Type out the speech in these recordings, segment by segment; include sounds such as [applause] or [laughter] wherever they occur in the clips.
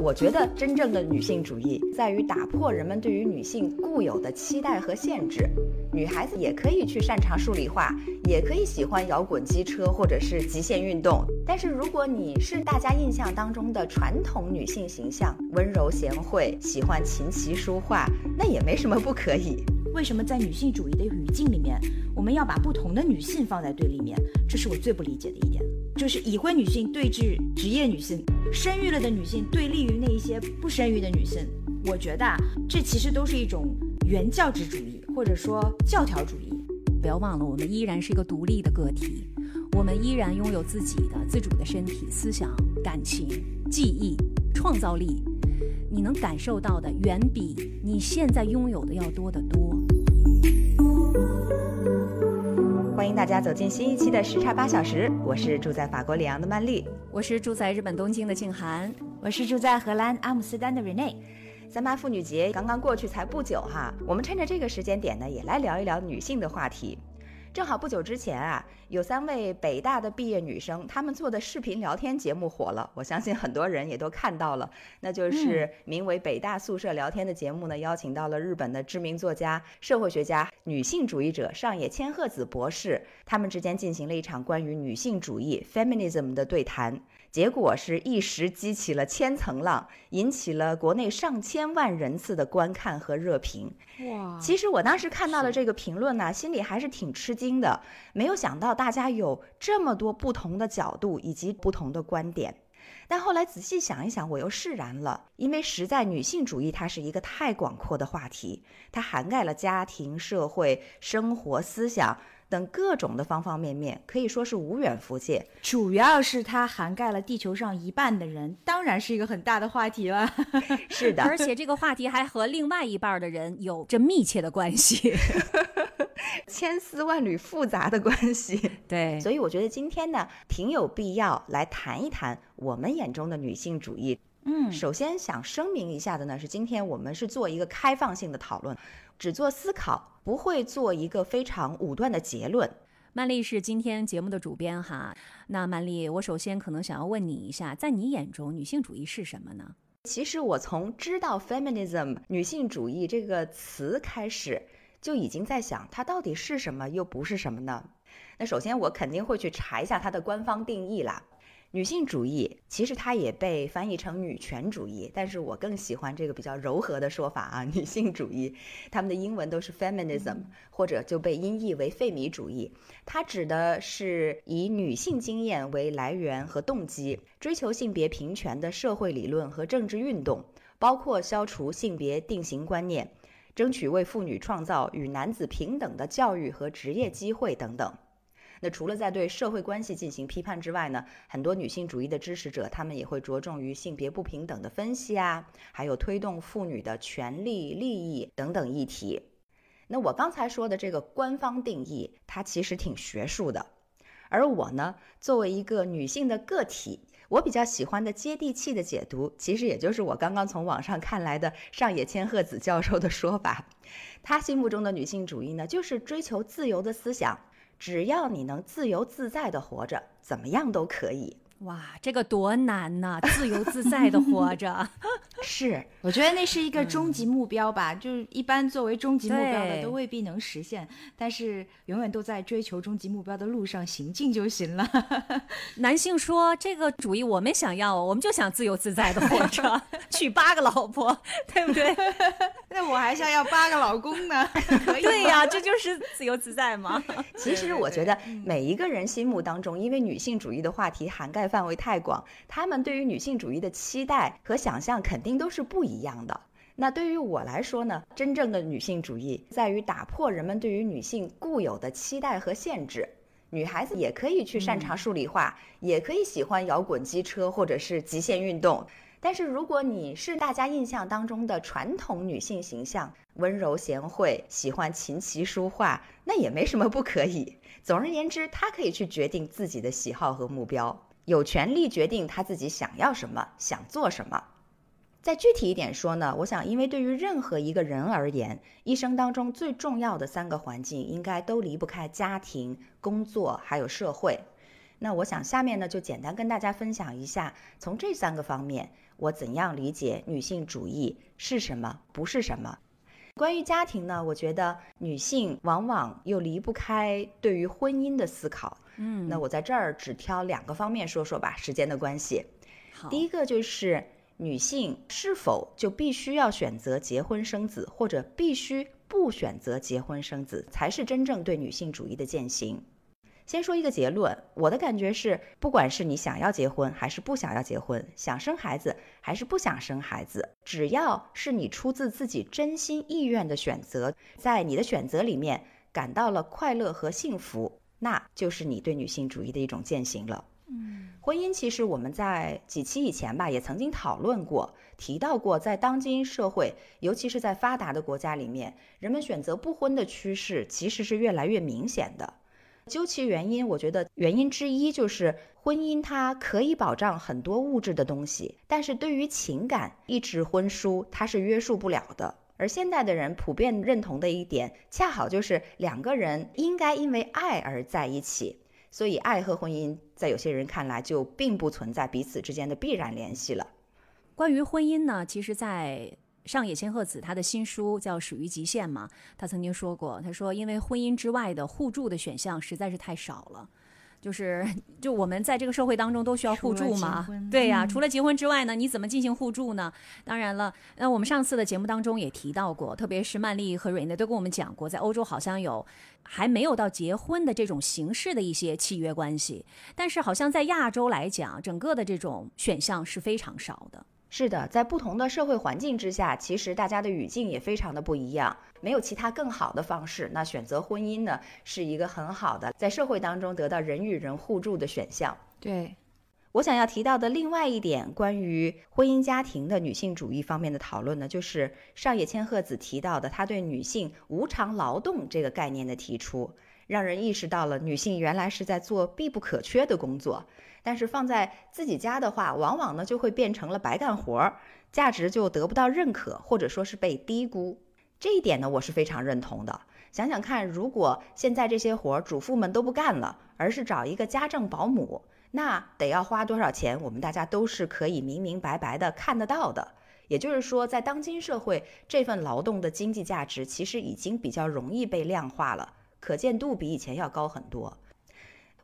我觉得真正的女性主义在于打破人们对于女性固有的期待和限制。女孩子也可以去擅长数理化，也可以喜欢摇滚机车或者是极限运动。但是如果你是大家印象当中的传统女性形象，温柔贤惠，喜欢琴棋书画，那也没什么不可以。为什么在女性主义的语境里面，我们要把不同的女性放在对立面？这是我最不理解的一点。就是已婚女性对峙职业女性，生育了的女性对立于那一些不生育的女性。我觉得啊，这其实都是一种原教旨主义，或者说教条主义。不要忘了，我们依然是一个独立的个体，我们依然拥有自己的自主的身体、思想、感情、记忆、创造力。你能感受到的，远比你现在拥有的要多得多。欢迎大家走进新一期的时差八小时，我是住在法国里昂的曼丽，我是住在日本东京的静涵，我是住在荷兰阿姆斯特丹的 Rene。三八妇女节刚刚过去才不久哈，我们趁着这个时间点呢，也来聊一聊女性的话题。正好不久之前啊，有三位北大的毕业女生，她们做的视频聊天节目火了。我相信很多人也都看到了，那就是名为《北大宿舍聊天》的节目呢，邀请到了日本的知名作家、社会学家、女性主义者上野千鹤子博士，他们之间进行了一场关于女性主义 （feminism） 的对谈。结果是一时激起了千层浪，引起了国内上千万人次的观看和热评。哇！其实我当时看到了这个评论呢，心里还是挺吃惊的。没有想到大家有这么多不同的角度以及不同的观点。但后来仔细想一想，我又释然了，因为实在女性主义它是一个太广阔的话题，它涵盖了家庭、社会、生活、思想。等各种的方方面面，可以说是无远弗届。主要是它涵盖了地球上一半的人，当然是一个很大的话题了。[laughs] 是的，而且这个话题还和另外一半的人有着密切的关系，[laughs] 千丝万缕复杂的关系。对，所以我觉得今天呢，挺有必要来谈一谈我们眼中的女性主义。嗯，首先想声明一下的呢，是今天我们是做一个开放性的讨论。只做思考，不会做一个非常武断的结论。曼丽是今天节目的主编哈，那曼丽，我首先可能想要问你一下，在你眼中，女性主义是什么呢？其实我从知道 feminism 女性主义这个词开始，就已经在想，它到底是什么，又不是什么呢？那首先我肯定会去查一下它的官方定义啦。女性主义其实它也被翻译成女权主义，但是我更喜欢这个比较柔和的说法啊，女性主义，他们的英文都是 feminism，或者就被音译为费米主义。它指的是以女性经验为来源和动机，追求性别平权的社会理论和政治运动，包括消除性别定型观念，争取为妇女创造与男子平等的教育和职业机会等等。那除了在对社会关系进行批判之外呢，很多女性主义的支持者，他们也会着重于性别不平等的分析啊，还有推动妇女的权利、利益等等议题。那我刚才说的这个官方定义，它其实挺学术的，而我呢，作为一个女性的个体，我比较喜欢的接地气的解读，其实也就是我刚刚从网上看来的上野千鹤子教授的说法。他心目中的女性主义呢，就是追求自由的思想。只要你能自由自在的活着，怎么样都可以。哇，这个多难呐！自由自在的活着，[laughs] 是，我觉得那是一个终极目标吧。就是一般作为终极目标的都未必能实现，但是永远都在追求终极目标的路上行进就行了。[laughs] 男性说这个主意我们想要，我们就想自由自在的活着，[laughs] 娶八个老婆，[laughs] 对不对？[laughs] 那我还想要八个老公呢？可以？对呀，这就是自由自在嘛。其实我觉得每一个人心目当中，因为女性主义的话题涵盖。范围太广，他们对于女性主义的期待和想象肯定都是不一样的。那对于我来说呢，真正的女性主义在于打破人们对于女性固有的期待和限制。女孩子也可以去擅长数理化，也可以喜欢摇滚机车或者是极限运动。但是如果你是大家印象当中的传统女性形象，温柔贤惠，喜欢琴棋书画，那也没什么不可以。总而言之，她可以去决定自己的喜好和目标，有权利决定她自己想要什么，想做什么。再具体一点说呢，我想，因为对于任何一个人而言，一生当中最重要的三个环境，应该都离不开家庭、工作还有社会。那我想下面呢，就简单跟大家分享一下，从这三个方面，我怎样理解女性主义是什么，不是什么。关于家庭呢，我觉得女性往往又离不开对于婚姻的思考。嗯，那我在这儿只挑两个方面说说吧，时间的关系。好，第一个就是女性是否就必须要选择结婚生子，或者必须不选择结婚生子，才是真正对女性主义的践行。先说一个结论，我的感觉是，不管是你想要结婚还是不想要结婚，想生孩子还是不想生孩子，只要是你出自自己真心意愿的选择，在你的选择里面感到了快乐和幸福，那就是你对女性主义的一种践行了。嗯，婚姻其实我们在几期以前吧，也曾经讨论过，提到过，在当今社会，尤其是在发达的国家里面，人们选择不婚的趋势其实是越来越明显的。究其原因，我觉得原因之一就是婚姻它可以保障很多物质的东西，但是对于情感，一纸婚书它是约束不了的。而现代的人普遍认同的一点，恰好就是两个人应该因为爱而在一起，所以爱和婚姻在有些人看来就并不存在彼此之间的必然联系了。关于婚姻呢，其实，在上野千鹤子她的新书叫《属于极限》嘛，她曾经说过，她说因为婚姻之外的互助的选项实在是太少了，就是就我们在这个社会当中都需要互助嘛，对呀、嗯除了结婚之外呢，你怎么进行互助呢？当然了，那我们上次的节目当中也提到过，特别是曼丽和瑞内都跟我们讲过，在欧洲好像有还没有到结婚的这种形式的一些契约关系，但是好像在亚洲来讲，整个的这种选项是非常少的。是的，在不同的社会环境之下，其实大家的语境也非常的不一样。没有其他更好的方式，那选择婚姻呢，是一个很好的在社会当中得到人与人互助的选项。对，我想要提到的另外一点关于婚姻家庭的女性主义方面的讨论呢，就是上野千鹤子提到的，她对女性无偿劳动这个概念的提出，让人意识到了女性原来是在做必不可缺的工作，但是放在自己家的话，往往呢就会变成了白干活儿，价值就得不到认可，或者说是被低估。这一点呢，我是非常认同的。想想看，如果现在这些活儿主妇们都不干了，而是找一个家政保姆，那得要花多少钱？我们大家都是可以明明白白的看得到的。也就是说，在当今社会，这份劳动的经济价值其实已经比较容易被量化了，可见度比以前要高很多。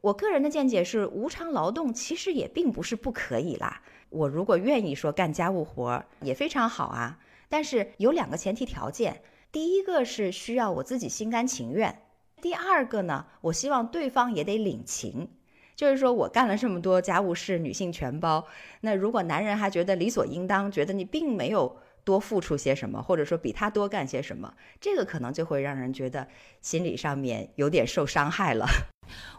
我个人的见解是，无偿劳动其实也并不是不可以啦。我如果愿意说干家务活儿，也非常好啊。但是有两个前提条件，第一个是需要我自己心甘情愿，第二个呢，我希望对方也得领情。就是说我干了这么多家务事，女性全包。那如果男人还觉得理所应当，觉得你并没有多付出些什么，或者说比他多干些什么，这个可能就会让人觉得心理上面有点受伤害了。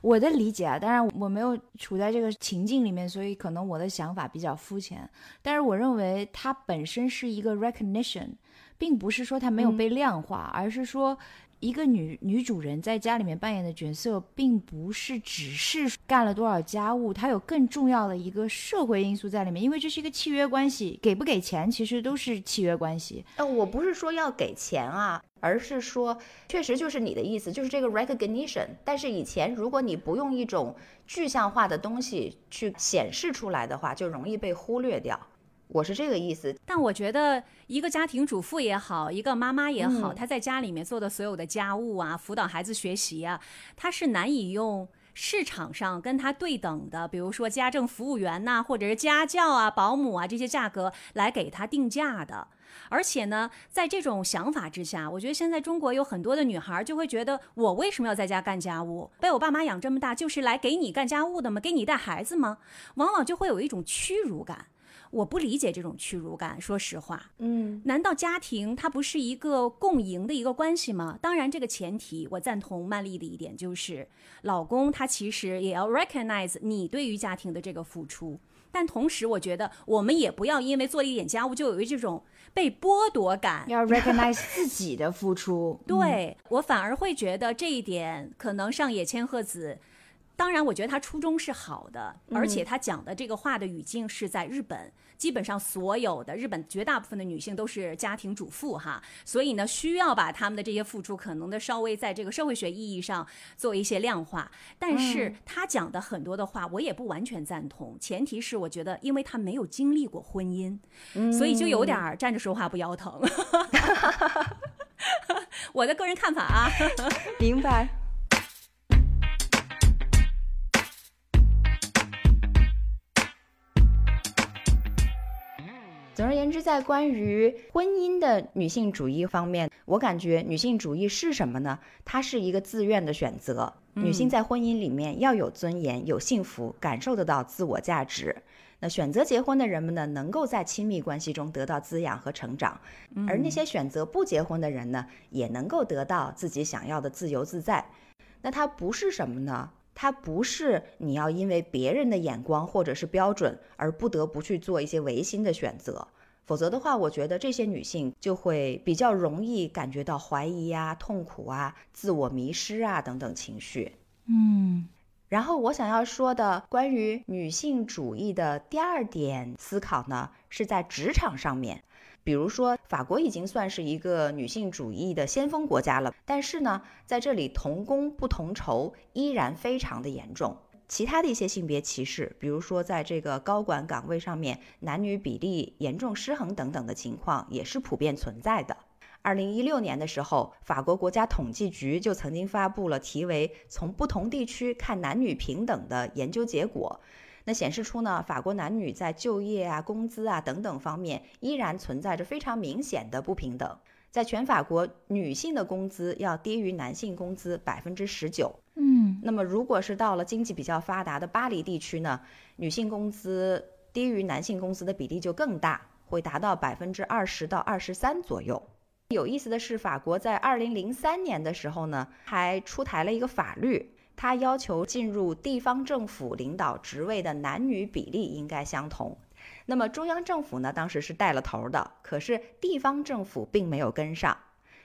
我的理解啊，当然我没有处在这个情境里面，所以可能我的想法比较肤浅。但是我认为它本身是一个 recognition，并不是说它没有被量化，而是说一个女女主人在家里面扮演的角色，并不是只是干了多少家务，她有更重要的一个社会因素在里面，因为这是一个契约关系，给不给钱其实都是契约关系。呃，我不是说要给钱啊，而是说，确实就是你的意思，就是这个 recognition。但是以前如果你不用一种具象化的东西去显示出来的话，就容易被忽略掉。我是这个意思。但我觉得，一个家庭主妇也好，一个妈妈也好，嗯她在家里面做的所有的家务啊，辅导孩子学习啊，她是难以用市场上跟她对等的，比如说家政服务员呐、或者是家教啊、保姆啊这些价格来给她定价的。而且呢，在这种想法之下，我觉得现在中国有很多的女孩就会觉得，我为什么要在家干家务？被我爸妈养这么大，就是来给你干家务的吗？给你带孩子吗？往往就会有一种屈辱感。我不理解这种屈辱感，说实话。嗯，难道家庭它不是一个共赢的一个关系吗？当然，这个前提我赞同曼丽的一点，就是老公他其实也要 recognize 你对于家庭的这个付出。但同时，我觉得我们也不要因为做一点家务就有一这种被剥夺感。要 [laughs] recognize 自己的付出。对我反而会觉得这一点，可能上野千鹤子，当然我觉得他初衷是好的，而且他讲的这个话的语境是在日本。基本上所有的日本绝大部分的女性都是家庭主妇哈，所以呢，需要把他们的这些付出可能的稍微在这个社会学意义上做一些量化。但是他讲的很多的话，我也不完全赞同。前提是我觉得，因为他没有经历过婚姻，所以就有点儿站着说话不腰疼。[laughs] [laughs] 我的个人看法啊，[laughs] 明白。总而言之，在关于婚姻的女性主义方面，我感觉女性主义是什么呢？它是一个自愿的选择。女性在婚姻里面要有尊严、有幸福，感受得到自我价值。那选择结婚的人们呢，能够在亲密关系中得到滋养和成长；而那些选择不结婚的人呢，也能够得到自己想要的自由自在。那它不是什么呢？它不是你要因为别人的眼光或者是标准而不得不去做一些违心的选择，否则的话，我觉得这些女性就会比较容易感觉到怀疑啊、痛苦啊、自我迷失啊等等情绪。嗯，然后我想要说的关于女性主义的第二点思考呢，是在职场上面。比如说，法国已经算是一个女性主义的先锋国家了，但是呢，在这里同工不同酬依然非常的严重。其他的一些性别歧视，比如说在这个高管岗位上面男女比例严重失衡等等的情况，也是普遍存在的。二零一六年的时候，法国国家统计局就曾经发布了题为《从不同地区看男女平等》的研究结果。那显示出呢，法国男女在就业啊、工资啊等等方面依然存在着非常明显的不平等。在全法国，女性的工资要低于男性工资百分之十九。嗯，那么如果是到了经济比较发达的巴黎地区呢，女性工资低于男性工资的比例就更大，会达到百分之二十到二十三左右。有意思的是，法国在二零零三年的时候呢，还出台了一个法律。他要求进入地方政府领导职位的男女比例应该相同。那么中央政府呢，当时是带了头的，可是地方政府并没有跟上。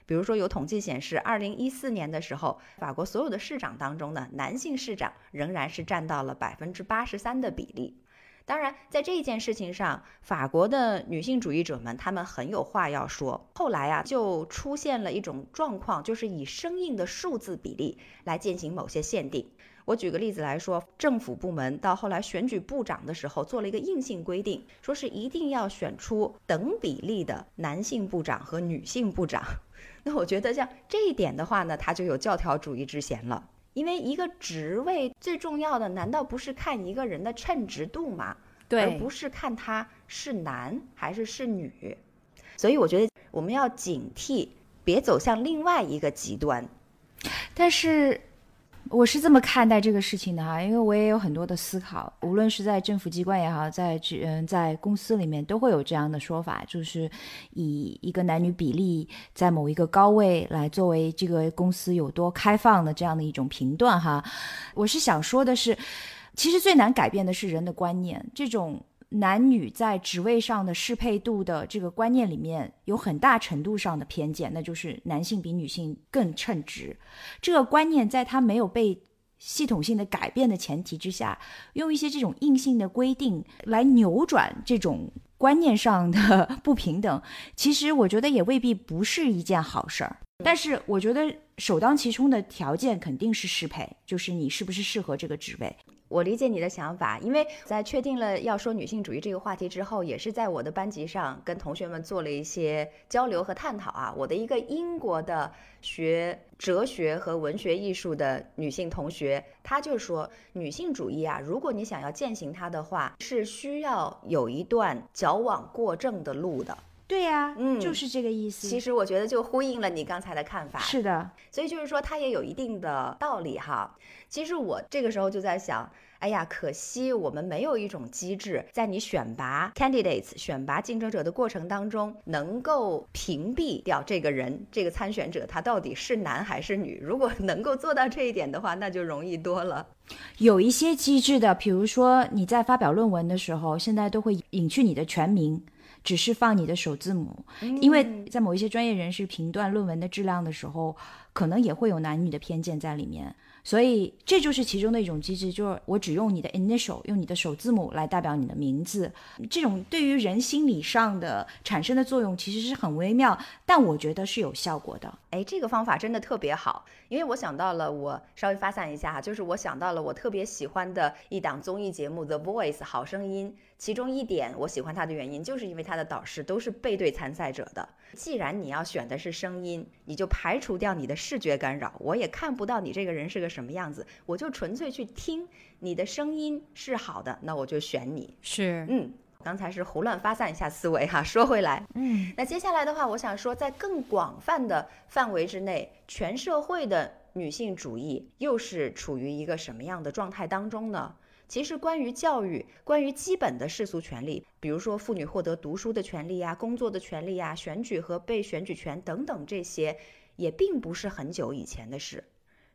比如说，有统计显示，二零一四年的时候，法国所有的市长当中呢，男性市长仍然是占到了百分之八十三的比例。当然，在这件事情上，法国的女性主义者们他们很有话要说。后来啊，就出现了一种状况，就是以生硬的数字比例来进行某些限定。我举个例子来说，政府部门到后来选举部长的时候，做了一个硬性规定，说是一定要选出等比例的男性部长和女性部长。[laughs] 那我觉得像这一点的话呢，它就有教条主义之嫌了。因为一个职位最重要的，难道不是看一个人的称职度吗？对，而不是看他是男还是是女。所以我觉得我们要警惕，别走向另外一个极端。但是。我是这么看待这个事情的哈，因为我也有很多的思考，无论是在政府机关也好，在嗯在公司里面都会有这样的说法，就是以一个男女比例在某一个高位来作为这个公司有多开放的这样的一种评断哈。我是想说的是，其实最难改变的是人的观念，这种。男女在职位上的适配度的这个观念里面有很大程度上的偏见，那就是男性比女性更称职。这个观念在他没有被系统性的改变的前提之下，用一些这种硬性的规定来扭转这种观念上的不平等，其实我觉得也未必不是一件好事儿。但是我觉得首当其冲的条件肯定是适配，就是你是不是适合这个职位。我理解你的想法，因为在确定了要说女性主义这个话题之后，也是在我的班级上跟同学们做了一些交流和探讨啊。我的一个英国的学哲学和文学艺术的女性同学，她就说，女性主义啊，如果你想要践行它的话，是需要有一段矫枉过正的路的。对呀、嗯就是这个意思。其实我觉得就呼应了你刚才的看法，是的，所以就是说它也有一定的道理哈。其实我这个时候就在想，哎呀，可惜我们没有一种机制，在你选拔 candidates 选拔竞争者的过程当中，能够屏蔽掉这个人这个参选者他到底是男还是女。如果能够做到这一点的话，那就容易多了。有一些机制的，比如说你在发表论文的时候，现在都会隐去你的全名，只是放你的首字母，因为在某一些专业人士评断论文的质量的时候，可能也会有男女的偏见在里面。所以这就是其中的一种机制，就是我只用你的 initial，用你的首字母来代表你的名字。这种对于人心理上的产生的作用其实是很微妙，但我觉得是有效果的。哎，这个方法真的特别好，因为我想到了，我稍微发散一下哈，就是我想到了我特别喜欢的一档综艺节目《The Voice》好声音，其中一点我喜欢他的原因，就是因为他的导师都是背对参赛者的。既然你要选的是声音，你就排除掉你的视觉干扰，我也看不到你这个人是个什么样子，我就纯粹去听你的声音是好的，那我就选你。是，嗯，刚才是胡乱发散一下思维哈，说回来，嗯，那接下来的话，我想说，在更广泛的范围之内，全社会的女性主义又是处于一个什么样的状态当中呢？其实，关于教育，关于基本的世俗权利，比如说妇女获得读书的权利呀、工作的权利呀、选举和被选举权等等这些，也并不是很久以前的事。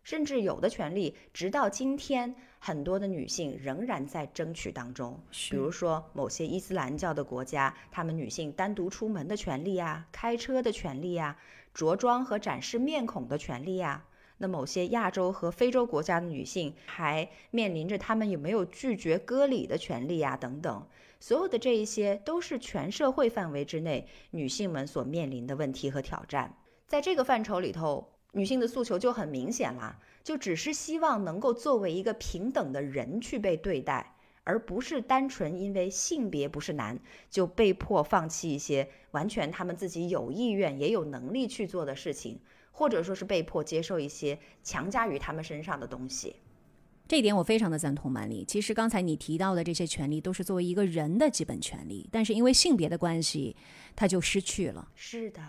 甚至有的权利，直到今天，很多的女性仍然在争取当中。比如说，某些伊斯兰教的国家，她们女性单独出门的权利啊，开车的权利啊，着装和展示面孔的权利啊。那某些亚洲和非洲国家的女性还面临着她们有没有拒绝割礼的权利啊，等等。所有的这一些都是全社会范围之内女性们所面临的问题和挑战。在这个范畴里头，女性的诉求就很明显啦，就只是希望能够作为一个平等的人去被对待，而不是单纯因为性别不是男就被迫放弃一些完全他们自己有意愿也有能力去做的事情，或者说是被迫接受一些强加于他们身上的东西。这一点我非常的赞同曼丽。其实刚才你提到的这些权利都是作为一个人的基本权利，但是因为性别的关系，它就失去了。是的，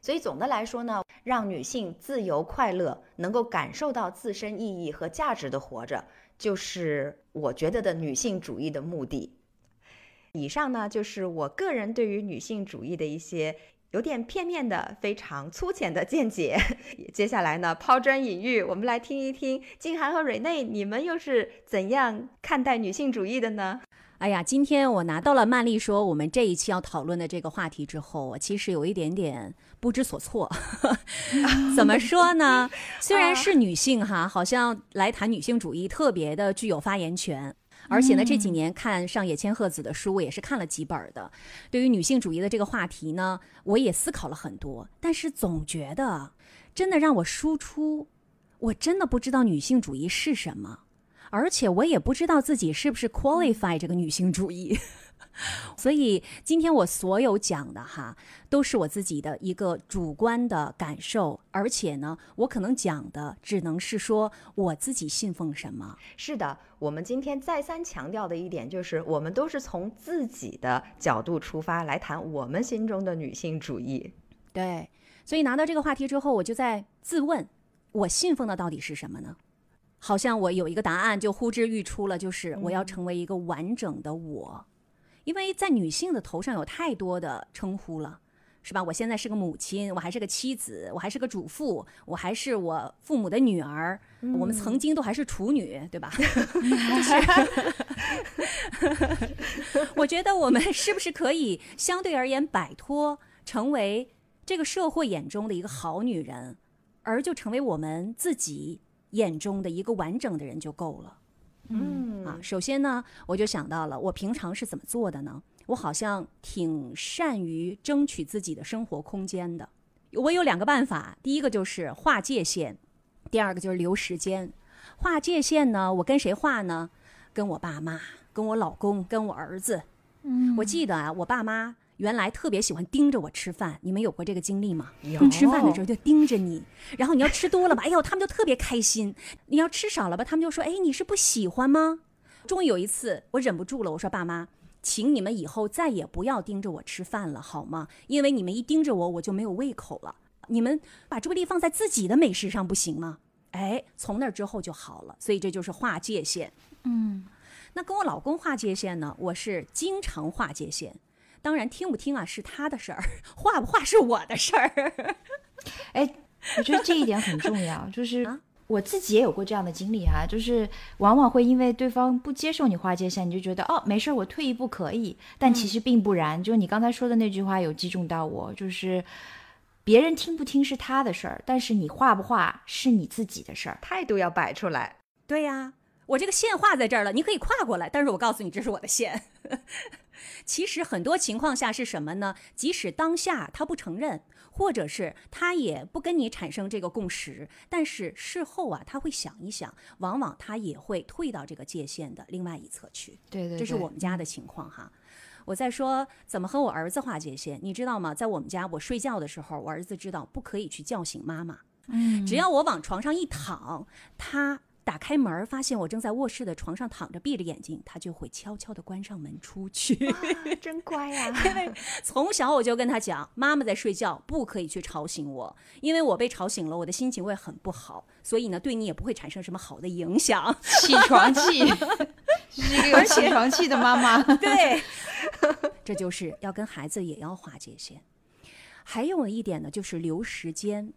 所以总的来说呢，让女性自由快乐，能够感受到自身意义和价值的活着，就是我觉得的女性主义的目的。以上呢，就是我个人对于女性主义的一些有点片面的、非常粗浅的见解。接下来呢，抛砖引玉，我们来听一听静涵和蕊内，你们又是怎样看待女性主义的呢？哎呀，今天我拿到了曼丽说我们这一期要讨论的这个话题之后，我其实有一点点不知所措。[laughs] 怎么说呢？[laughs] 虽然是女性哈，好像来谈女性主义特别的具有发言权。而且呢，这几年看上野千鹤子的书，我也是看了几本的。对于女性主义的这个话题呢，我也思考了很多。但是总觉得，真的让我输出，我真的不知道女性主义是什么。而且我也不知道自己是不是 qualify 这个女性主义，所以今天我所有讲的哈，都是我自己的一个主观的感受，而且呢，我可能讲的只能是说我自己信奉什么。是的，我们今天再三强调的一点就是，我们都是从自己的角度出发来谈我们心中的女性主义。对，所以拿到这个话题之后，我就在自问，我信奉的到底是什么呢？好像我有一个答案就呼之欲出了，就是我要成为一个完整的我，因为在女性的头上有太多的称呼了，是吧？我现在是个母亲，我还是个妻子，我还是个主妇，我还是我父母的女儿，我们曾经都还是处女，对吧？就是，我觉得我们 [laughs] 是不是可以相对而言摆脱成为这个社会眼中的一个好女人，而就成为我们自己。眼中的一个完整的人就够了。嗯啊，首先呢，我就想到了我平常是怎么做的呢？我好像挺善于争取自己的生活空间的。我有两个办法，第一个就是划界限，第二个就是留时间。划界限呢，我跟谁划呢？跟我爸妈、跟我老公、跟我儿子。嗯我记得啊，我爸妈。原来特别喜欢盯着我吃饭，你们有过这个经历吗？有吃饭的时候就盯着你，然后你要吃多了吧，哎呦，他们就特别开心；你要吃少了吧，他们就说，哎，你是不喜欢吗？终于有一次，我忍不住了，我说爸妈，请你们以后再也不要盯着我吃饭了，好吗？因为你们一盯着我，我就没有胃口了。你们把注意力放在自己的美食上，不行吗？哎，从那之后就好了。所以这就是划界限。嗯，那跟我老公划界限呢？我是经常划界限。当然，听不听啊是他的事儿，画不画是我的事儿。[laughs] 哎，我觉得这一点很重要，就是啊我自己也有过这样的经历啊，就是往往会因为对方不接受你划界线，你就觉得哦没事儿，我退一步可以，但其实并不然。就你刚才说的那句话有击中到我，就是别人听不听是他的事儿，但是你画不画是你自己的事儿。态度要摆出来。对呀，我这个线画在这儿了，你可以跨过来，但是我告诉你，这是我的线。其实很多情况下是什么呢？即使当下他不承认，或者是他也不跟你产生这个共识，但是事后啊，他会想一想，往往他也会退到这个界限的另外一侧去。对对这是我们家的情况哈。我在说怎么和我儿子划界限，你知道吗？在我们家，我睡觉的时候，我儿子知道不可以去叫醒妈妈。嗯，只要我往床上一躺，他打开门发现我正在卧室的床上躺着，闭着眼睛，他就会悄悄地关上门出去。[laughs] 啊真乖呀、因为从小我就跟他讲，妈妈在睡觉，不可以去吵醒我，因为我被吵醒了，我的心情会很不好，所以呢，对你也不会产生什么好的影响。起床气，是一个有起床气的妈妈。[laughs] 对，这就是要跟孩子也要划界限。还有一点呢，就是留时间。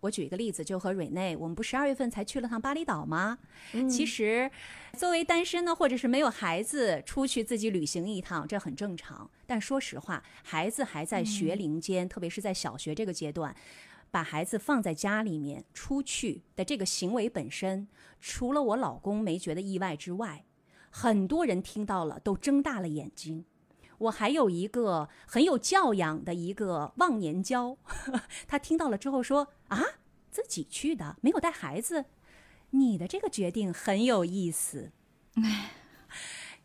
我举一个例子，就和瑞内，我们不十二月份才去了趟巴厘岛吗？其实，作为单身呢，或者是没有孩子，出去自己旅行一趟，这很正常。但说实话，孩子还在学龄间，特别是在小学这个阶段，把孩子放在家里面出去的这个行为本身，除了我老公没觉得意外之外，很多人听到了都睁大了眼睛。我还有一个很有教养的一个忘年交，[laughs] 他听到了之后说：“啊，自己去的，没有带孩子，你的这个决定很有意思。”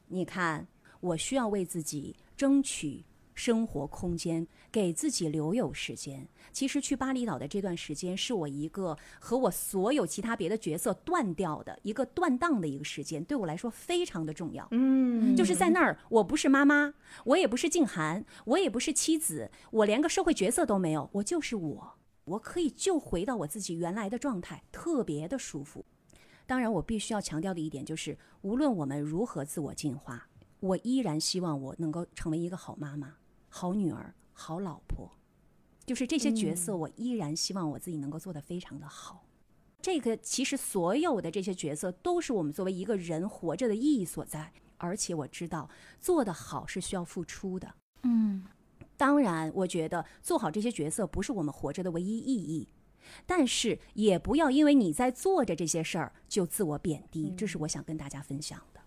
你看，我需要为自己争取生活空间，给自己留有时间。其实去巴厘岛的这段时间，是我一个和我所有其他别的角色断掉的一个断档的一个时间，对我来说非常的重要。嗯，就是在那儿，我不是妈妈，我也不是静涵，我也不是妻子，我连个社会角色都没有，我就是我，我可以就回到我自己原来的状态，特别的舒服。当然，我必须要强调的一点就是，无论我们如何自我进化，我依然希望我能够成为一个好妈妈、好女儿、好老婆。就是这些角色，我依然希望我自己能够做得非常的好。这个其实所有的这些角色都是我们作为一个人活着的意义所在，而且我知道做得好是需要付出的。嗯，当然，我觉得做好这些角色不是我们活着的唯一意义，但是也不要因为你在做着这些事儿就自我贬低，这是我想跟大家分享的。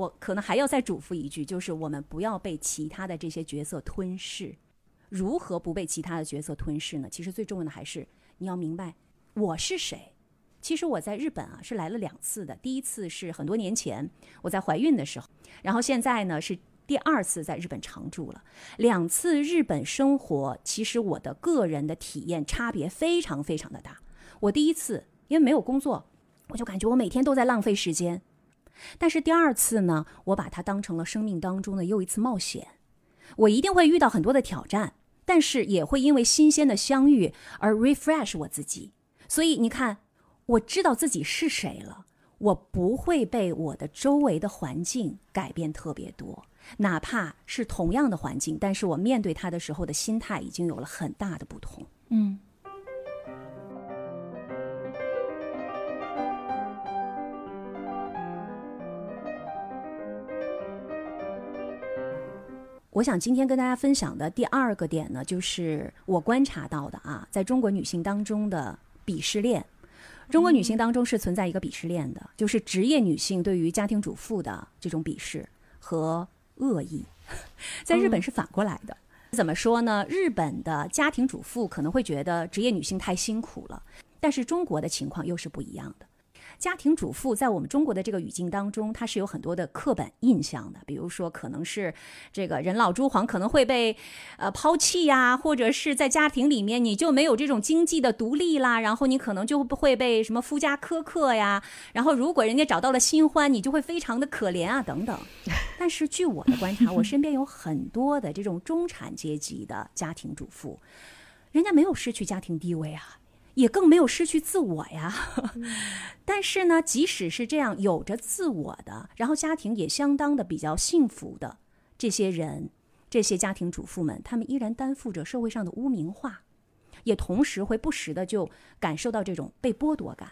我可能还要再嘱咐一句，就是我们不要被其他的这些角色吞噬。如何不被其他的角色吞噬呢？其实最重要的还是你要明白我是谁。其实我在日本啊是来了两次的，第一次是很多年前我在怀孕的时候，然后现在呢是第二次在日本常住了。两次日本生活，其实我的个人的体验差别非常非常的大。我第一次因为没有工作，我就感觉我每天都在浪费时间。但是第二次呢，我把它当成了生命当中的又一次冒险。我一定会遇到很多的挑战，但是也会因为新鲜的相遇而 refresh 我自己。所以你看，我知道自己是谁了，我不会被我的周围的环境改变特别多，哪怕是同样的环境，但是我面对它的时候的心态已经有了很大的不同。嗯，我想今天跟大家分享的第二个点呢，就是我观察到的啊，在中国女性当中的鄙视链。中国女性当中是存在一个鄙视链的，就是职业女性对于家庭主妇的这种鄙视和恶意，在日本是反过来的。怎么说呢？日本的家庭主妇可能会觉得职业女性太辛苦了，但是中国的情况又是不一样的。家庭主妇在我们中国的这个语境当中，它是有很多的刻板印象的。比如说，可能是这个人老珠黄，可能会被呃抛弃呀，或者是在家庭里面你就没有这种经济的独立啦，然后你可能就会被什么夫家苛刻呀。然后如果人家找到了新欢，你就会非常的可怜啊等等。[laughs] 但是据我的观察，我身边有很多的这种中产阶级的家庭主妇，人家没有失去家庭地位啊。也更没有失去自我呀，[laughs] 但是呢，即使是这样有着自我的，然后家庭也相当的比较幸福的这些人，这些家庭主妇们，他们依然担负着社会上的污名化，也同时会不时的就感受到这种被剥夺感。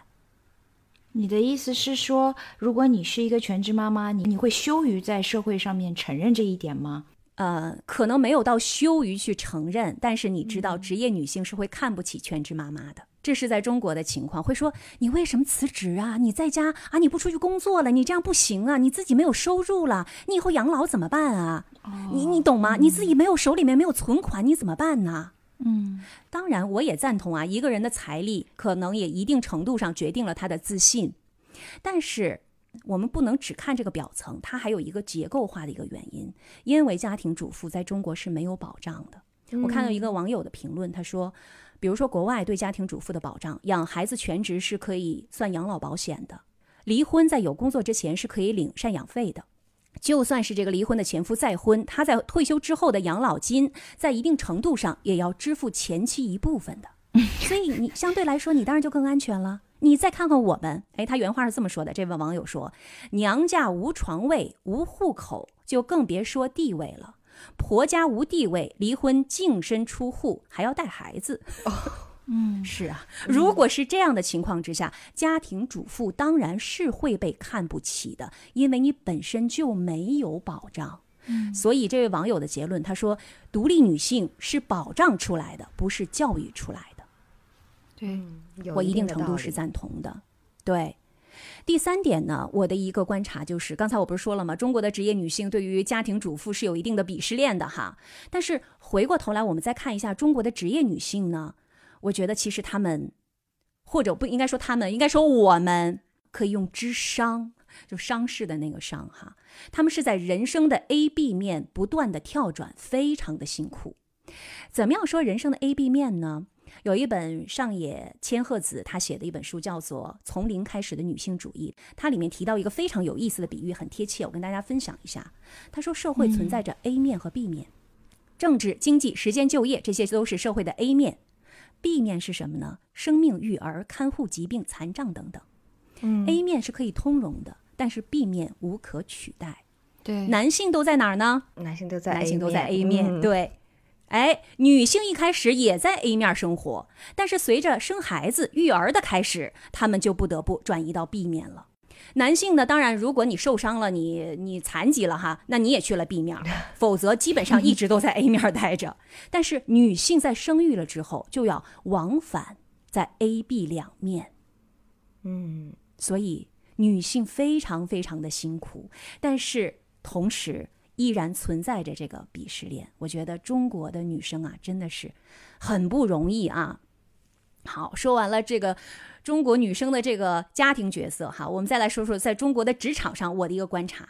你的意思是说，如果你是一个全职妈妈，你你会羞于在社会上面承认这一点吗？呃，可能没有到羞于去承认，但是你知道，职业女性是会看不起全职妈妈的。这是在中国的情况，会说你为什么辞职啊？你在家啊？你不出去工作了？你这样不行啊！你自己没有收入了，你以后养老怎么办啊？你你懂吗？你自己没有手里面没有存款，你怎么办呢？嗯，当然我也赞同啊，一个人的财力可能也一定程度上决定了他的自信，但是我们不能只看这个表层，它还有一个结构化的一个原因，因为家庭主妇在中国是没有保障的。我看到一个网友的评论，他说。比如说，国外对家庭主妇的保障，养孩子全职是可以算养老保险的；离婚在有工作之前是可以领赡养费的；就算是这个离婚的前夫再婚，他在退休之后的养老金，在一定程度上也要支付前妻一部分的。所以你相对来说，你当然就更安全了。你再看看我们，哎，他原话是这么说的：这位网友说，娘家无床位、无户口，就更别说地位了。婆家无地位，离婚净身出户，还要带孩子。嗯，是啊，如果是这样的情况之下，家庭主妇当然是会被看不起的，因为你本身就没有保障。嗯，所以这位网友的结论，他说，独立女性是保障出来的，不是教育出来的。对，我一定程度是赞同的。对。第三点呢，我的一个观察就是，刚才我不是说了吗？中国的职业女性对于家庭主妇是有一定的鄙视链的哈。但是回过头来，我们再看一下中国的职业女性呢，我觉得其实她们，或者不应该说她们，应该说我们可以用智商，就商事的那个商哈。她们是在人生的 A、B 面不断的跳转，非常的辛苦。怎么样说人生的 A、B 面呢？有一本上野千鹤子她写的一本书，叫做《从零开始的女性主义》。它里面提到一个非常有意思的比喻，很贴切，我跟大家分享一下。他说，社会存在着 A 面和 B 面，政治、经济、时间、就业，这些都是社会的 A 面。B 面是什么呢？生命、育儿、看护、疾病、残障等等。嗯，A 面是可以通融的，但是 B 面无可取代。对，男性都在哪儿呢？男性都在男性都在 A 面，嗯对。哎，女性一开始也在 A 面生活，但是随着生孩子、育儿的开始，他们就不得不转移到 B 面了。男性呢，当然，如果你受伤了，你你残疾了哈，那你也去了 B 面，[laughs] 否则基本上一直都在 A 面待着。但是女性在生育了之后，就要往返在 A、B 两面，嗯，所以女性非常非常的辛苦，但是同时。依然存在着这个鄙视链，我觉得中国的女生啊，真的是很不容易啊。好，说完了这个中国女生的这个家庭角色哈，我们再来说说在中国的职场上我的一个观察。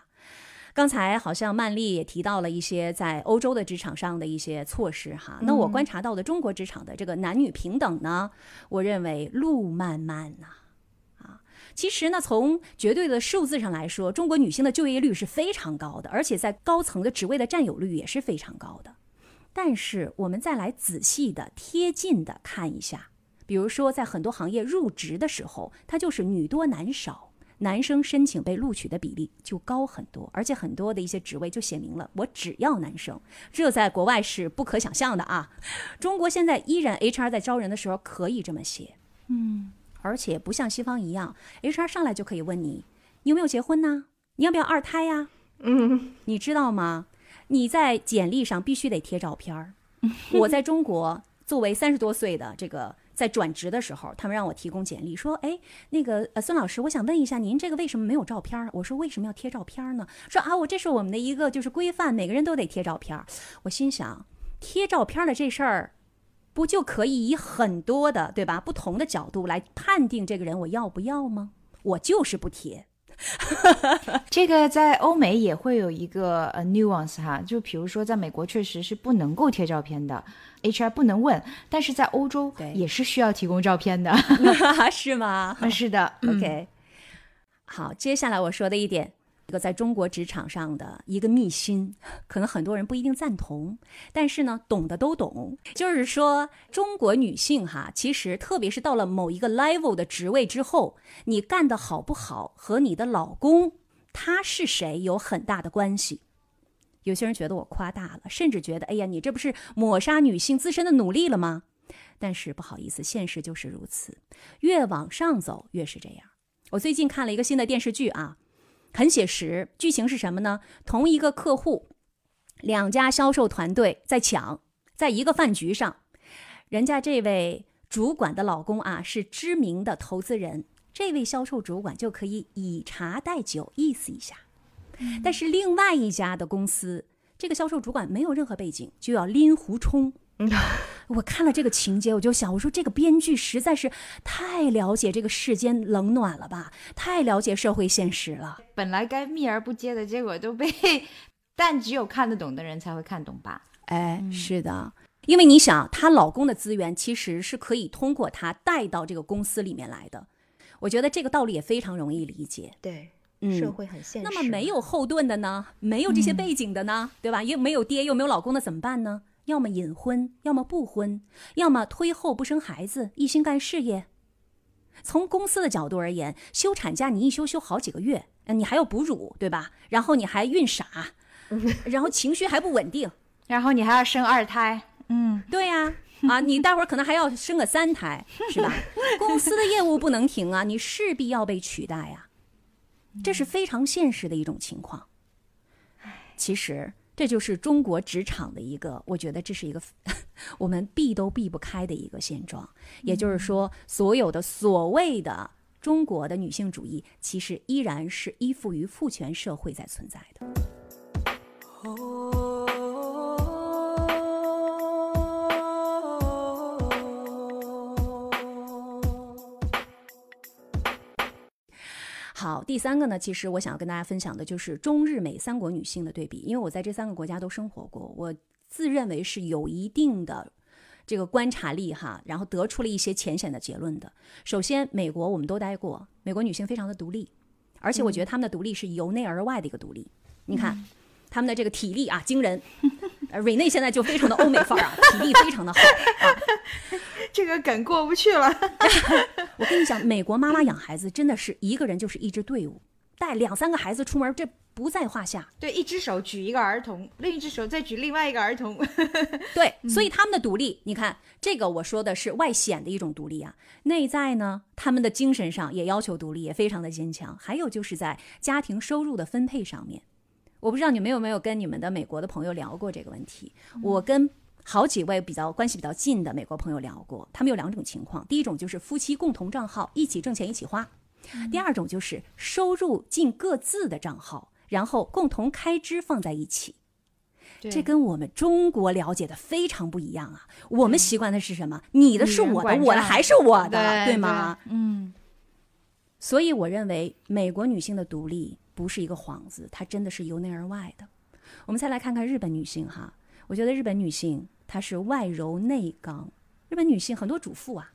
刚才好像曼丽也提到了一些在欧洲的职场上的一些措施哈，那我观察到的中国职场的这个男女平等呢，我认为路漫漫呐。其实呢，从绝对的数字上来说，中国女性的就业率是非常高的，而且在高层的职位的占有率也是非常高的。但是我们再来仔细的、贴近的看一下，比如说在很多行业入职的时候，它就是女多男少，男生申请被录取的比例就高很多，而且很多的一些职位就写明了我只要男生，这在国外是不可想象的啊。中国现在依然 HR 在招人的时候可以这么写，嗯。而且不像西方一样，HR 上来就可以问你，你有没有结婚呢？你要不要二胎呀？嗯，你知道吗？你在简历上必须得贴照片儿。我在中国作为三十多岁的这个，在转职的时候，他们让我提供简历，说，哎，那个呃，孙老师，我想问一下，您这个为什么没有照片儿？我说为什么要贴照片儿呢？说啊，我这是我们的一个就是规范，每个人都得贴照片儿。我心想，贴照片儿的这事儿。不就可以以很多的对吧不同的角度来判定这个人我要不要吗？我就是不贴。[laughs] 这个在欧美也会有一个呃 nuance 哈，就比如说在美国确实是不能够贴照片的，HR 不能问，但是在欧洲对也是需要提供照片的。[laughs] 是吗啊 [laughs] 是的嗯？OK，好，接下来我说的一点，一个在中国职场上的一个秘辛，可能很多人不一定赞同，但是呢，懂的都懂。就是说，中国女性哈，其实特别是到了某一个 level 的职位之后，你干得好不好和你的老公他是谁有很大的关系。有些人觉得我夸大了，甚至觉得，哎呀，你这不是抹杀女性自身的努力了吗？但是不好意思，现实就是如此，越往上走越是这样。我最近看了一个新的电视剧啊，很写实。剧情是什么呢？同一个客户，两家销售团队在抢，在一个饭局上，人家这位主管的老公啊是知名的投资人，这位销售主管就可以以茶代酒，意思一下。但是另外一家的公司，这个销售主管没有任何背景，就要拎壶冲。[laughs] 我看了这个情节，我就想，我说这个编剧实在是太了解这个世间冷暖了吧，太了解社会现实了。本来该秘而不揭的，结果都被，但只有看得懂的人才会看懂吧。哎，是的，因为你想，她老公的资源其实是可以通过她带到这个公司里面来的。我觉得这个道理也非常容易理解。对，嗯社会很现实。那么没有后盾的呢？没有这些背景的呢？对吧？又没有爹，又没有老公的怎么办呢？要么隐婚，要么不婚，要么推后不生孩子，一心干事业。从公司的角度而言，休产假你一休休好几个月，呃你还要哺乳，对吧？然后你还孕傻，[laughs] 然后情绪还不稳定，[laughs] 然后你还要生二胎，嗯，对呀、啊，你待会儿可能还要生个三胎，是吧？公司的业务不能停啊，你势必要被取代呀、这是非常现实的一种情况。其实这就是中国职场的一个，我觉得这是一个 [laughs] 我们避都避不开的一个现状。也就是说，所有的所谓的中国的女性主义，其实依然是依附于父权社会在存在的。好，第三个呢，其实我想要跟大家分享的就是中日美三国女性的对比，因为我在这三个国家都生活过，我自认为是有一定的这个观察力哈，然后得出了一些浅显的结论的。首先，美国我们都待过，美国女性非常的独立，而且我觉得她们的独立是由内而外的一个独立。你看，她们的这个体力啊惊人，呃，瑞内现在就非常的欧美范儿啊，体力非常的好啊。[laughs] 这个梗过不去了。[laughs] 我跟你讲，美国妈妈养孩子真的是一个人就是一支队伍，带两三个孩子出门，这不在话下。对，一只手举一个儿童，另一只手再举另外一个儿童。[laughs] 对，所以他们的独立，你看这个我说的是外显的一种独立啊，内在呢，他们的精神上也要求独立，也非常的坚强。还有就是在家庭收入的分配上面，我不知道你们有没有跟你们的美国的朋友聊过这个问题。我跟好几位比较关系比较近的美国朋友聊过，他们有两种情况，第一种就是夫妻共同账号，一起挣钱一起花；第二种就是收入进各自的账号，然后共同开支放在一起。这跟我们中国了解的非常不一样啊！我们习惯的是什么？你的是我的，我的还是我的，对吗？？嗯，所以我认为美国女性的独立不是一个幌子，它真的是由内而外的。我们再来看看日本女性哈，我觉得日本女性她是外柔内刚。日本女性很多主妇啊，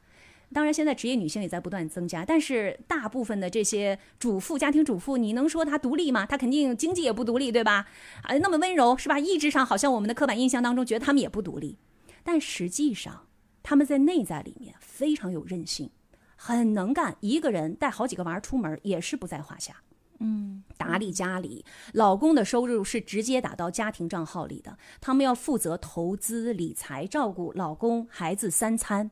当然现在职业女性也在不断增加，但是大部分的这些主妇、家庭主妇，你能说她独立吗？她肯定经济也不独立，对吧？啊，那么温柔是吧？意志上好像我们的刻板印象当中觉得她们也不独立，但实际上她们在内在里面非常有韧性。很能干，一个人带好几个娃儿出门也是不在话下。嗯，打理家里，老公的收入是直接打到家庭账号里的，他们要负责投资理财，照顾老公、孩子三餐。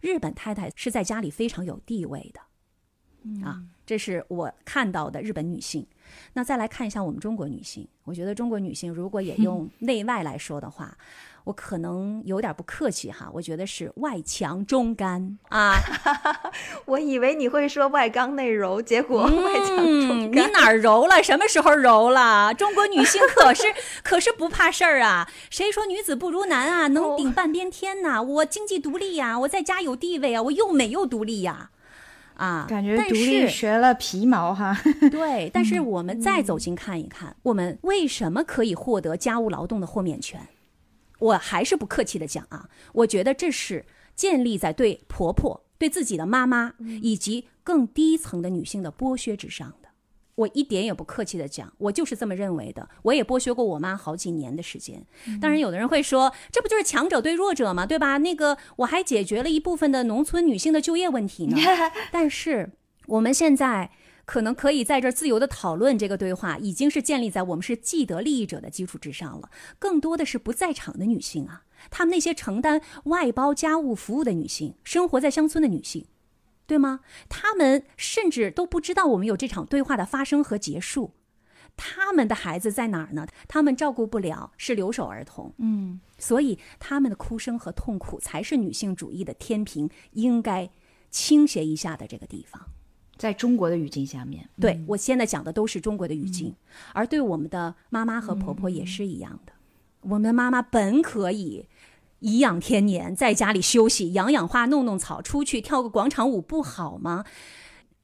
日本太太是在家里非常有地位的，啊，这是我看到的日本女性。那再来看一下我们中国女性，我觉得中国女性如果也 [laughs] 用内外来说的话，我可能有点不客气哈，我觉得是外强中干 [laughs] 啊。我以为你会说外刚内柔，结果外强嗯，中你。哪儿柔了？什么时候柔了？中国女性可是 [laughs] 可是不怕事儿啊！谁说女子不如男啊？能顶半边天呐、我经济独立呀、我在家有地位啊！我又美又独立呀、啊，感觉但独立是学了皮毛哈。[laughs] 对，但是我们再走近看一看，我们为什么可以获得家务劳动的豁免权？我还是不客气的讲啊，我觉得这是建立在对婆婆、对自己的妈妈以及更低层的女性的剥削之上的。我一点也不客气的讲，我就是这么认为的。我也剥削过我妈好几年的时间。当然，有的人会说，这不就是强者对弱者吗？对吧？那个我还解决了一部分的农村女性的就业问题呢。[laughs] 但是我们现在可能可以在这儿自由的讨论这个对话，已经是建立在我们是既得利益者的基础之上了。更多的是不在场的女性啊，她们那些承担外包家务服务的女性，生活在乡村的女性。对吗？她们甚至都不知道我们有这场对话的发生和结束。他们的孩子在哪儿呢？他们照顾不了，是留守儿童。嗯，所以他们的哭声和痛苦才是女性主义的天平应该倾斜一下的这个地方。在中国的语境下面，对我现在讲的都是中国的语境，而对我们的妈妈和婆婆也是一样的。我们的妈妈本可以颐养天年，在家里休息，养养花，弄弄草，出去跳个广场舞不好吗？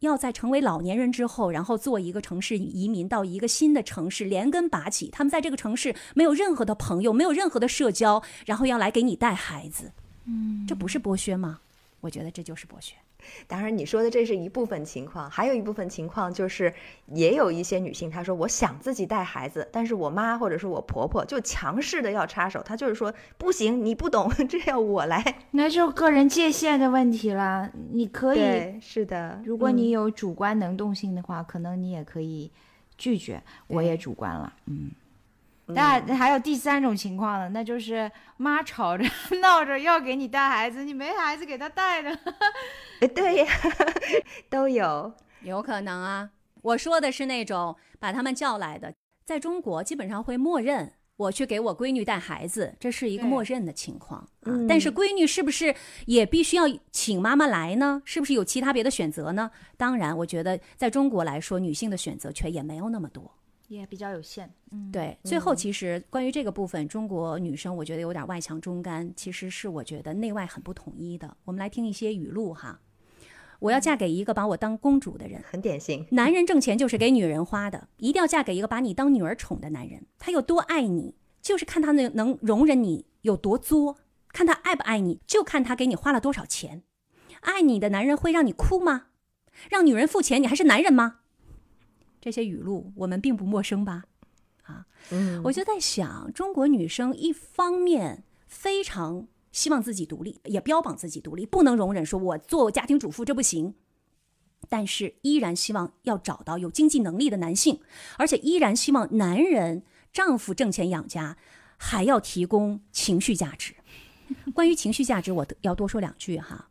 要在成为老年人之后，然后做一个城市移民到一个新的城市，连根拔起。他们在这个城市没有任何的朋友，没有任何的社交，然后要来给你带孩子，嗯，这不是剥削吗？我觉得这就是剥削。当然，你说的这是一部分情况，还有一部分情况就是，也有一些女性她说我想自己带孩子，但是我妈或者是我婆婆就强势的要插手，她就是说不行，你不懂，[laughs] 这要我来。那就个人界限的问题啦。你可以，是的，如果你嗯有主观能动性的话，可能你也可以拒绝。我也主观了，嗯。那还有第三种情况呢，那就是妈吵着 [laughs] 闹着要给你带孩子，你没孩子给他带的。哎对呀，[laughs] 都有。有可能啊，我说的是那种把他们叫来的，在中国基本上会默认我去给我闺女带孩子，这是一个默认的情况啊。嗯但是闺女是不是也必须要请妈妈来呢？是不是有其他别的选择呢？当然，我觉得在中国来说，女性的选择权也没有那么多。也比较有限，嗯，对，最后其实关于这个部分，中国女生我觉得有点外强中干，其实是我觉得内外很不统一的。我们来听一些语录哈。我要嫁给一个把我当公主的人，很典型。男人挣钱就是给女人花的，一定要嫁给一个把你当女儿宠的男人。他有多爱你，就是看他能能容忍你有多作；看他爱不爱你，就看他给你花了多少钱。爱你的男人会让你哭吗？让女人付钱，你还是男人吗？这些语录我们并不陌生吧？嗯，我就在想，中国女生一方面非常希望自己独立，也标榜自己独立，不能容忍说我做家庭主妇这不行，但是依然希望要找到有经济能力的男性，而且依然希望男人丈夫挣钱养家，还要提供情绪价值。关于情绪价值，我要多说两句哈。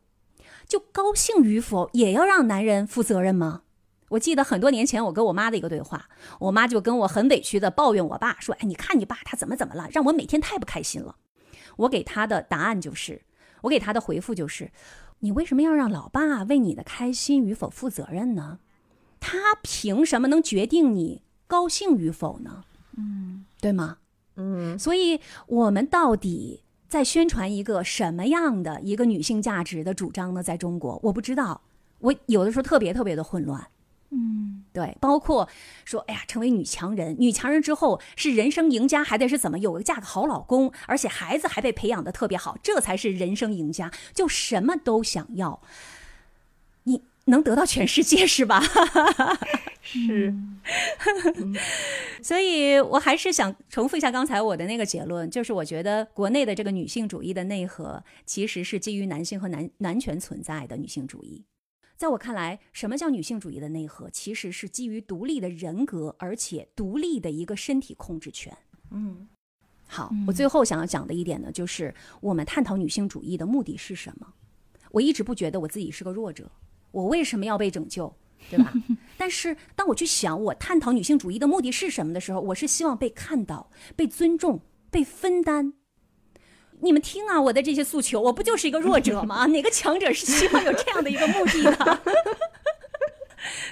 就高兴与否，也要让男人负责任吗？我记得很多年前我跟我妈的一个对话，我妈就跟我很委屈的抱怨我爸说：“哎，你看你爸他怎么怎么了，让我每天太不开心了。”我给他的答案就是，我给他的回复就是：“你为什么要让老爸为你的开心与否负责任呢？他凭什么能决定你高兴与否呢？嗯，对吗？嗯，所以我们到底在宣传一个什么样的一个女性价值的主张呢？在中国，我不知道，我有的时候特别特别的混乱。嗯，对，包括说，哎呀，成为女强人，女强人之后是人生赢家，还得是怎么有个嫁个好老公，而且孩子还被培养的特别好，这才是人生赢家，就什么都想要，你能得到全世界是吧？[laughs] 是，[laughs] 所以我还是想重复一下刚才我的那个结论，就是我觉得国内的这个女性主义的内核，其实是基于男性和男男权存在的女性主义。在我看来，什么叫女性主义的内核？其实是基于独立的人格，而且独立的一个身体控制权。嗯，好，我最后想要讲的一点呢，就是我们探讨女性主义的目的是什么？我一直不觉得我自己是个弱者，我为什么要被拯救，对吧？[laughs] 但是当我去想我探讨女性主义的目的是什么的时候，我是希望被看到、被尊重、被分担。你们听啊，我的这些诉求，我不就是一个弱者吗？[laughs] 哪个强者是希望有这样的一个目的的？[laughs]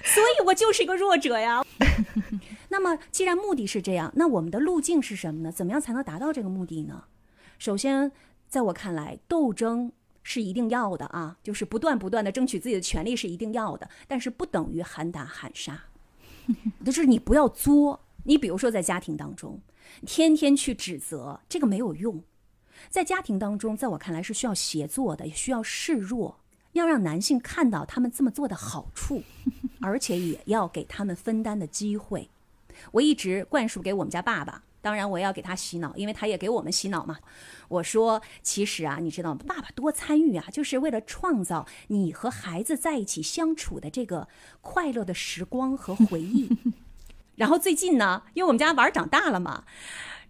所以我就是一个弱者呀。[laughs] 那么，既然目的是这样，那我们的路径是什么呢？怎么样才能达到这个目的呢？首先，在我看来，斗争是一定要的啊，就是不断不断的争取自己的权利是一定要的，但是不等于喊打喊杀，就是你不要作。你比如说在家庭当中，天天去指责，这个没有用。在家庭当中，在我看来是需要协作的，也需要示弱，要让男性看到他们这么做的好处，[laughs] 而且也要给他们分担的机会。我一直灌输给我们家爸爸，当然我要给他洗脑，因为他也给我们洗脑嘛。我说，其实啊，你知道？爸爸多参与啊，就是为了创造你和孩子在一起相处的这个快乐的时光和回忆。[laughs] 然后最近呢，因为我们家娃儿长大了嘛。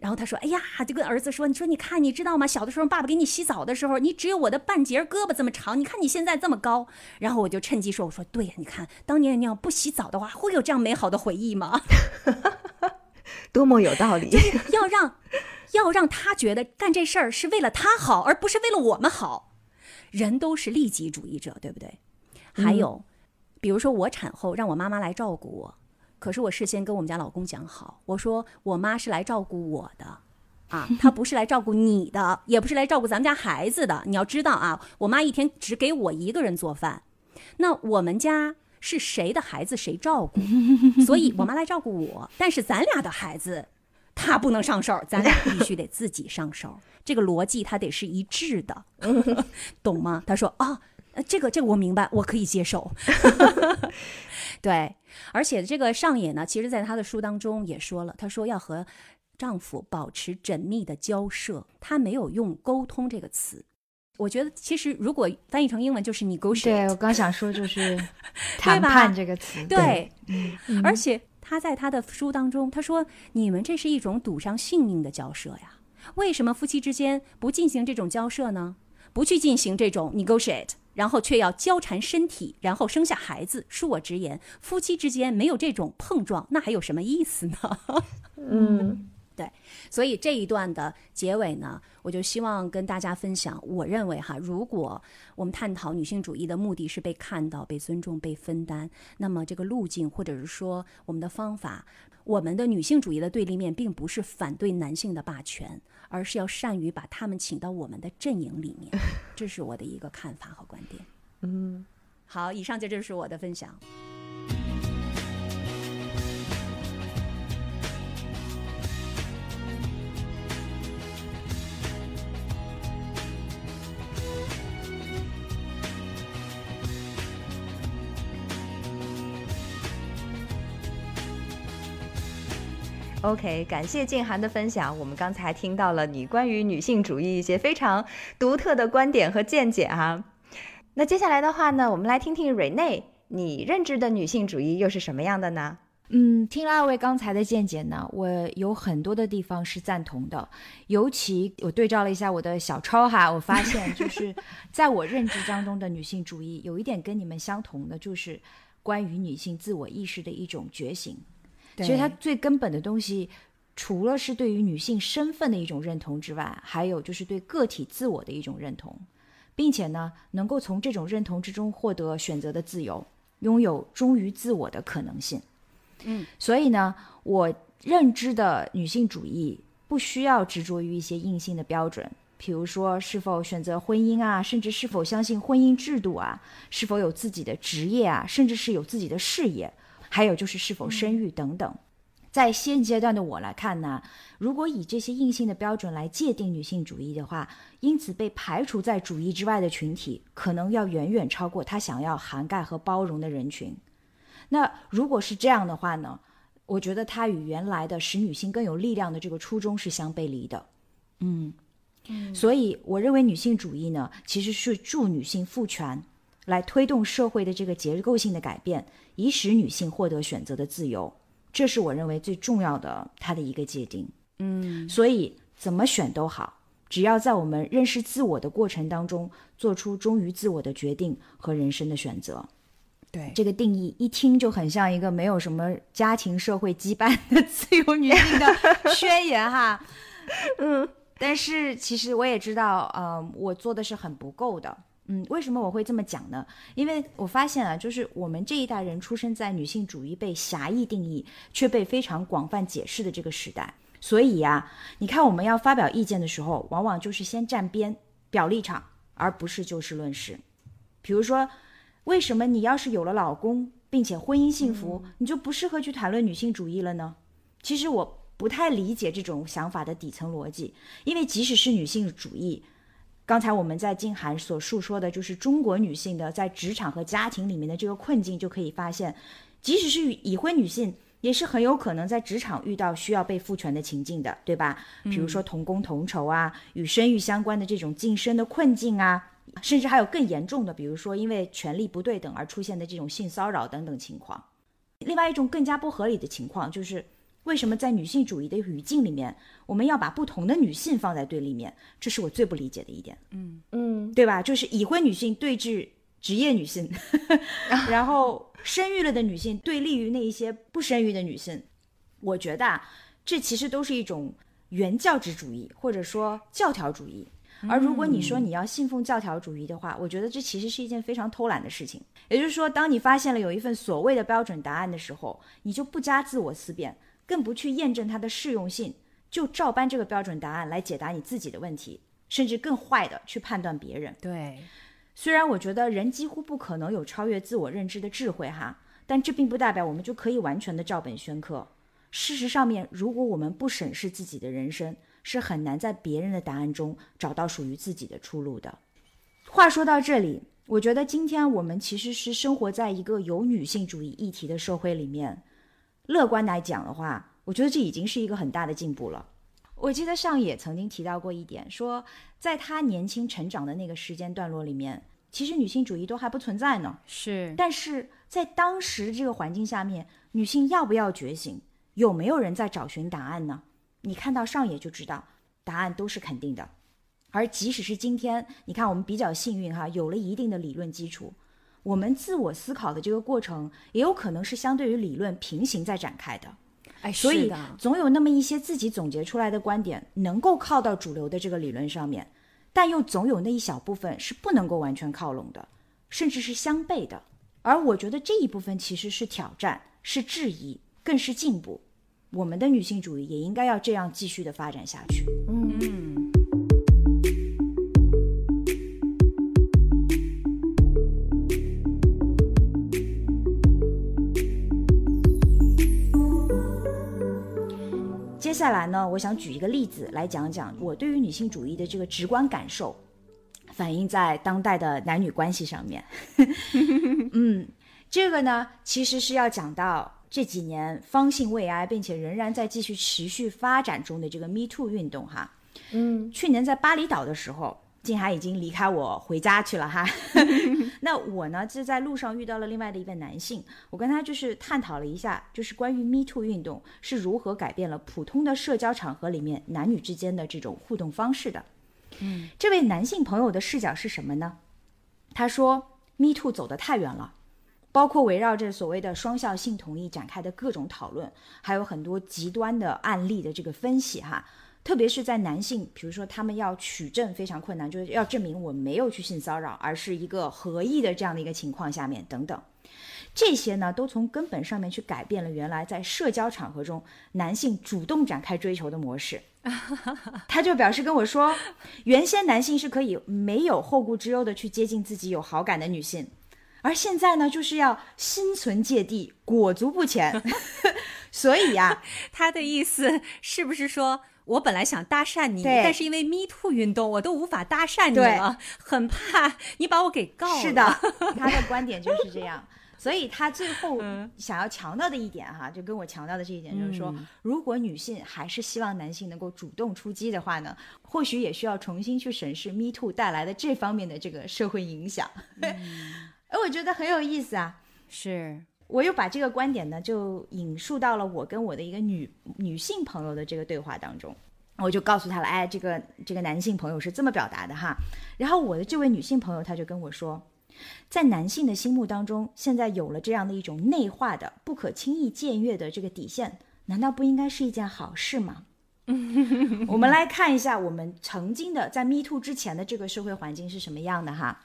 然后他说：“哎呀，就跟儿子说，你说你看，你知道吗？小的时候，爸爸给你洗澡的时候，你只有我的半截胳膊这么长。你看你现在这么高。”然后我就趁机说：“我说对呀，你看当年你要不洗澡的话，会有这样美好的回忆吗？[laughs] 多么有道理！要让要让他觉得干这事儿是为了他好，而不是为了我们好。人都是利己主义者，对不对？还有，比如说我产后让我妈妈来照顾我。”可是我事先跟我们家老公讲好，我说我妈是来照顾我的，啊，她不是来照顾你的，也不是来照顾咱们家孩子的。你要知道啊，我妈一天只给我一个人做饭，那我们家是谁的孩子谁照顾，所以我妈来照顾我，但是咱俩的孩子，她不能上手，咱俩必须得自己上手。这个逻辑她得是一致的，懂吗？他说啊，这个这个我明白，我可以接受。[laughs] 对，而且这个上野呢，其实在他的书当中也说了，他说要和丈夫保持缜密的交涉，他没有用沟通这个词。我觉得其实如果翻译成英文就是 negotiate。对我刚想说就是 [laughs] 谈判这个词。对，而且他在他的书当中，他说你们这是一种赌上性命的交涉呀，为什么夫妻之间不进行这种交涉呢？不去进行这种 negotiate。然后却要交缠身体，然后生下孩子。恕我直言，夫妻之间没有这种碰撞，那还有什么意思呢？嗯，[laughs] 对。所以这一段的结尾呢，我就希望跟大家分享。我认为哈，如果我们探讨女性主义的目的是被看到、被尊重、被分担，那么这个路径或者是说我们的方法，我们的女性主义的对立面，并不是反对男性的霸权。而是要善于把他们请到我们的阵营里面，[laughs] 这是我的一个看法和观点。嗯，好，以上这就是我的分享。OK，感谢静涵的分享。我们刚才听到了你关于女性主义一些非常独特的观点和见解哈。那接下来的话呢，我们来听听瑞内，你认知的女性主义又是什么样的呢？嗯，听了二位刚才的见解呢，我有很多的地方是赞同的。尤其我对照了一下我的小抄哈，我发现就是在我认知当中的女性主义有一点跟你们相同的，就是关于女性自我意识的一种觉醒。其实它最根本的东西，除了是对于女性身份的一种认同之外，还有就是对个体自我的一种认同，并且呢，能够从这种认同之中获得选择的自由，拥有忠于自我的可能性。嗯，所以呢，我认知的女性主义不需要执着于一些硬性的标准，比如说是否选择婚姻啊，甚至是否相信婚姻制度啊，是否有自己的职业啊，甚至是有自己的事业。还有就是是否生育等等，在现阶段的我来看呢，如果以这些硬性的标准来界定女性主义的话，因此被排除在主义之外的群体，可能要远远超过他想要涵盖和包容的人群。那如果是这样的话呢，我觉得它与原来的使女性更有力量的这个初衷是相背离的。嗯，所以我认为女性主义呢，其实是助女性赋权。来推动社会的这个结构性的改变，以使女性获得选择的自由，这是我认为最重要的它的一个界定。嗯，所以怎么选都好，只要在我们认识自我的过程当中，做出忠于自我的决定和人生的选择。对这个定义一听就很像一个没有什么家庭社会羁绊的自由女性的宣言哈。[laughs] 嗯，但是其实我也知道，呃，我做的是很不够的。嗯，为什么我会这么讲呢？因为我发现啊，就是我们这一代人出生在女性主义被狭义定义，却被非常广泛解释的这个时代。所以呀，你看我们要发表意见的时候，往往就是先站边、表立场，而不是就事论事。比如说，为什么你要是有了老公，并且婚姻幸福，你就不适合去谈论女性主义了呢？其实我不太理解这种想法的底层逻辑，因为即使是女性主义，刚才我们在静涵所述说的，就是中国女性的在职场和家庭里面的这个困境，就可以发现，即使是已婚女性，也是很有可能在职场遇到需要被赋权的情境的，对吧？比如说同工同酬啊，与生育相关的这种晋升的困境啊。甚至还有更严重的，比如说因为权力不对等而出现的这种性骚扰等等情况。另外一种更加不合理的情况就是，为什么在女性主义的语境里面，我们要把不同的女性放在对立面？这是我最不理解的一点。嗯嗯，对吧？就是已婚女性对峙职业女性，[laughs] 然后生育了的女性对立于那一些不生育的女性。我觉得啊，这其实都是一种原教旨主义，或者说教条主义。而如果你说你要信奉教条主义的话，我觉得这其实是一件非常偷懒的事情。也就是说，当你发现了有一份所谓的标准答案的时候，你就不加自我思辨，更不去验证它的适用性，就照搬这个标准答案来解答你自己的问题，甚至更坏的去判断别人。对，虽然我觉得人几乎不可能有超越自我认知的智慧哈，但这并不代表我们就可以完全的照本宣科。事实上面，如果我们不审视自己的人生，是很难在别人的答案中找到属于自己的出路的。话说到这里，我觉得今天我们其实是生活在一个有女性主义议题的社会里面。乐观来讲的话，我觉得这已经是一个很大的进步了。我记得上野曾经提到过一点，说在他年轻成长的那个时间段落里面，其实女性主义都还不存在呢。是，但是在当时这个环境下面，女性要不要觉醒？有没有人在找寻答案呢？你看到上野就知道，答案都是肯定的。而即使是今天，你看我们比较幸运哈，有了一定的理论基础，我们自我思考的这个过程也有可能是相对于理论平行在展开的。哎，所以总有那么一些自己总结出来的观点能够靠到主流的这个理论上面，但又总有那一小部分是不能够完全靠拢的，甚至是相悖的。而我觉得这一部分其实是挑战，是质疑，更是进步。我们的女性主义也应该要这样继续的发展下去。接下来呢，我想举一个例子来讲讲我对于女性主义的这个直观感受，反映在当代的男女关系上面。[laughs] 嗯，这个呢，其实是要讲到这几年方兴未艾，并且仍然在继续持续发展中的这个 Me Too 运动哈。嗯，去年在巴厘岛的时候，静涵已经离开我回家去了哈。那我呢，就在路上遇到了另外的一位男性，我跟他就是探讨了一下，就是关于 Me Too 运动是如何改变了普通的社交场合里面男女之间的这种互动方式的。嗯，这位男性朋友的视角是什么呢？他说，Me Too 走得太远了。包括围绕着所谓的双向性同意展开的各种讨论，还有很多极端的案例的这个分析哈，特别是在男性，比如说他们要取证非常困难，就是要证明我没有去性骚扰，而是一个合意的这样的一个情况下面等等，这些呢都从根本上面去改变了原来在社交场合中男性主动展开追求的模式。[laughs] 他就表示跟我说，原先男性是可以没有后顾之忧的去接近自己有好感的女性。而现在呢，就是要心存芥蒂，裹足不前。[laughs] 所以呀、[laughs] 他的意思是不是说？我本来想搭讪你，但是因为 Me Too 运动，我都无法搭讪你了，很怕你把我给告了。是的，[laughs] 他的观点就是这样。所以他最后嗯想要强调的一点哈，就跟我强调的这一点，就是说，如果女性还是希望男性能够主动出击的话呢，或许也需要重新去审视 Me Too 带来的这方面的这个社会影响。[laughs] 哎，我觉得很有意思啊。是，我又把这个观点呢，就引述到了我跟我的一个女女性朋友的这个对话当中。我就告诉他了，哎，这个这个男性朋友是这么表达的哈。然后我的这位女性朋友，她就跟我说，在男性的心目当中，现在有了这样的一种内化的、不可轻易僭越的这个底线，难道不应该是一件好事吗？[laughs] 我们来看一下我们曾经的在 Me Too 之前的这个社会环境是什么样的哈。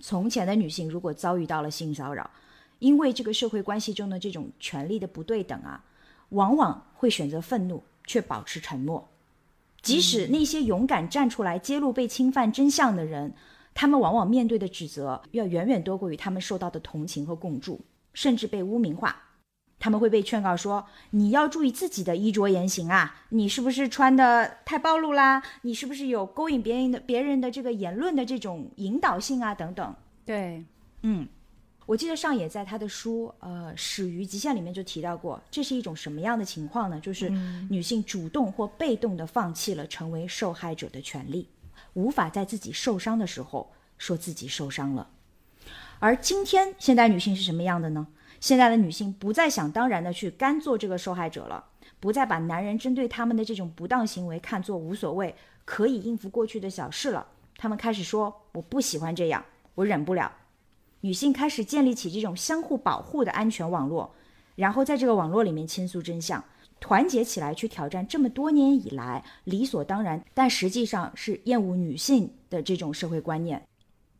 从前的女性如果遭遇到了性骚扰，因为这个社会关系中的这种权力的不对等啊，往往会选择愤怒，却保持沉默。即使那些勇敢站出来揭露被侵犯真相的人，他们往往面对的指责要远远多过于他们受到的同情和共助，甚至被污名化。他们会被劝告说：“你要注意自己的衣着言行啊，你是不是穿的太暴露啦？你是不是有勾引别人的别人的这个言论的这种引导性啊？等等。”对，嗯，我记得上野在他的书《呃始于极限》里面就提到过，这是一种什么样的情况呢？就是女性主动或被动的放弃了成为受害者的权利，无法在自己受伤的时候说自己受伤了。而今天现代女性是什么样的呢？现在的女性不再想当然的去甘做这个受害者了，不再把男人针对他们的这种不当行为看作无所谓、可以应付过去的小事了。她们开始说：“我不喜欢这样，我忍不了。”女性开始建立起这种相互保护的安全网络，然后在这个网络里面倾诉真相，团结起来去挑战这么多年以来理所当然，但实际上是厌恶女性的这种社会观念，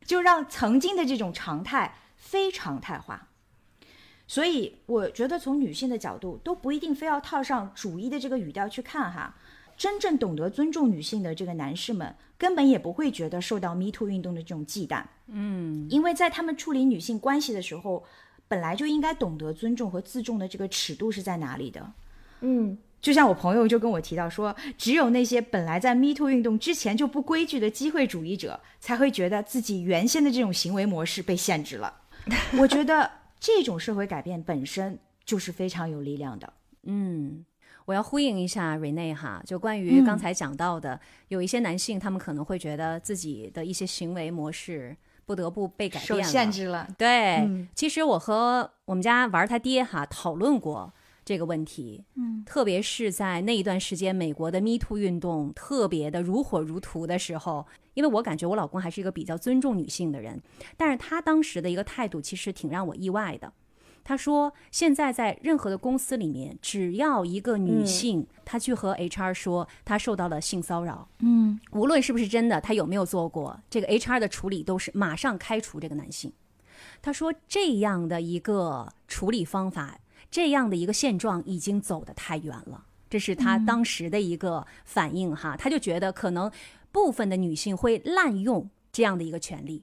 就让曾经的这种常态非常态化。所以，我觉得从女性的角度，都不一定非要套上主义的这个语调去看哈。真正懂得尊重女性的这个男士们，根本也不会觉得受到 Me Too 运动的这种忌惮。嗯，因为在他们处理女性关系的时候，本来就应该懂得尊重和自重的这个尺度是在哪里的。嗯，就像我朋友就跟我提到说，只有那些本来在 Me Too 运动之前就不规矩的机会主义者，才会觉得自己原先的这种行为模式被限制了。我觉得。这种社会改变本身就是非常有力量的。嗯，我要呼应一下瑞内哈，就关于刚才讲到的，有一些男性他们可能会觉得自己的一些行为模式不得不被改变了、限制了。对，其实我和我们家玩他爹哈讨论过这个问题。嗯，特别是在那一段时间，美国的 Me Too 运动特别的如火如荼的时候，因为我感觉我老公还是一个比较尊重女性的人，但是他当时的一个态度其实挺让我意外的。他说：“现在在任何的公司里面，只要一个女性，她去和 HR 说她受到了性骚扰，嗯，无论是不是真的，她有没有做过，这个 HR 的处理都是马上开除这个男性。”他说：“这样的一个处理方法，这样的一个现状已经走得太远了。”这是他当时的一个反应哈，他就觉得可能部分的女性会滥用这样的一个权利。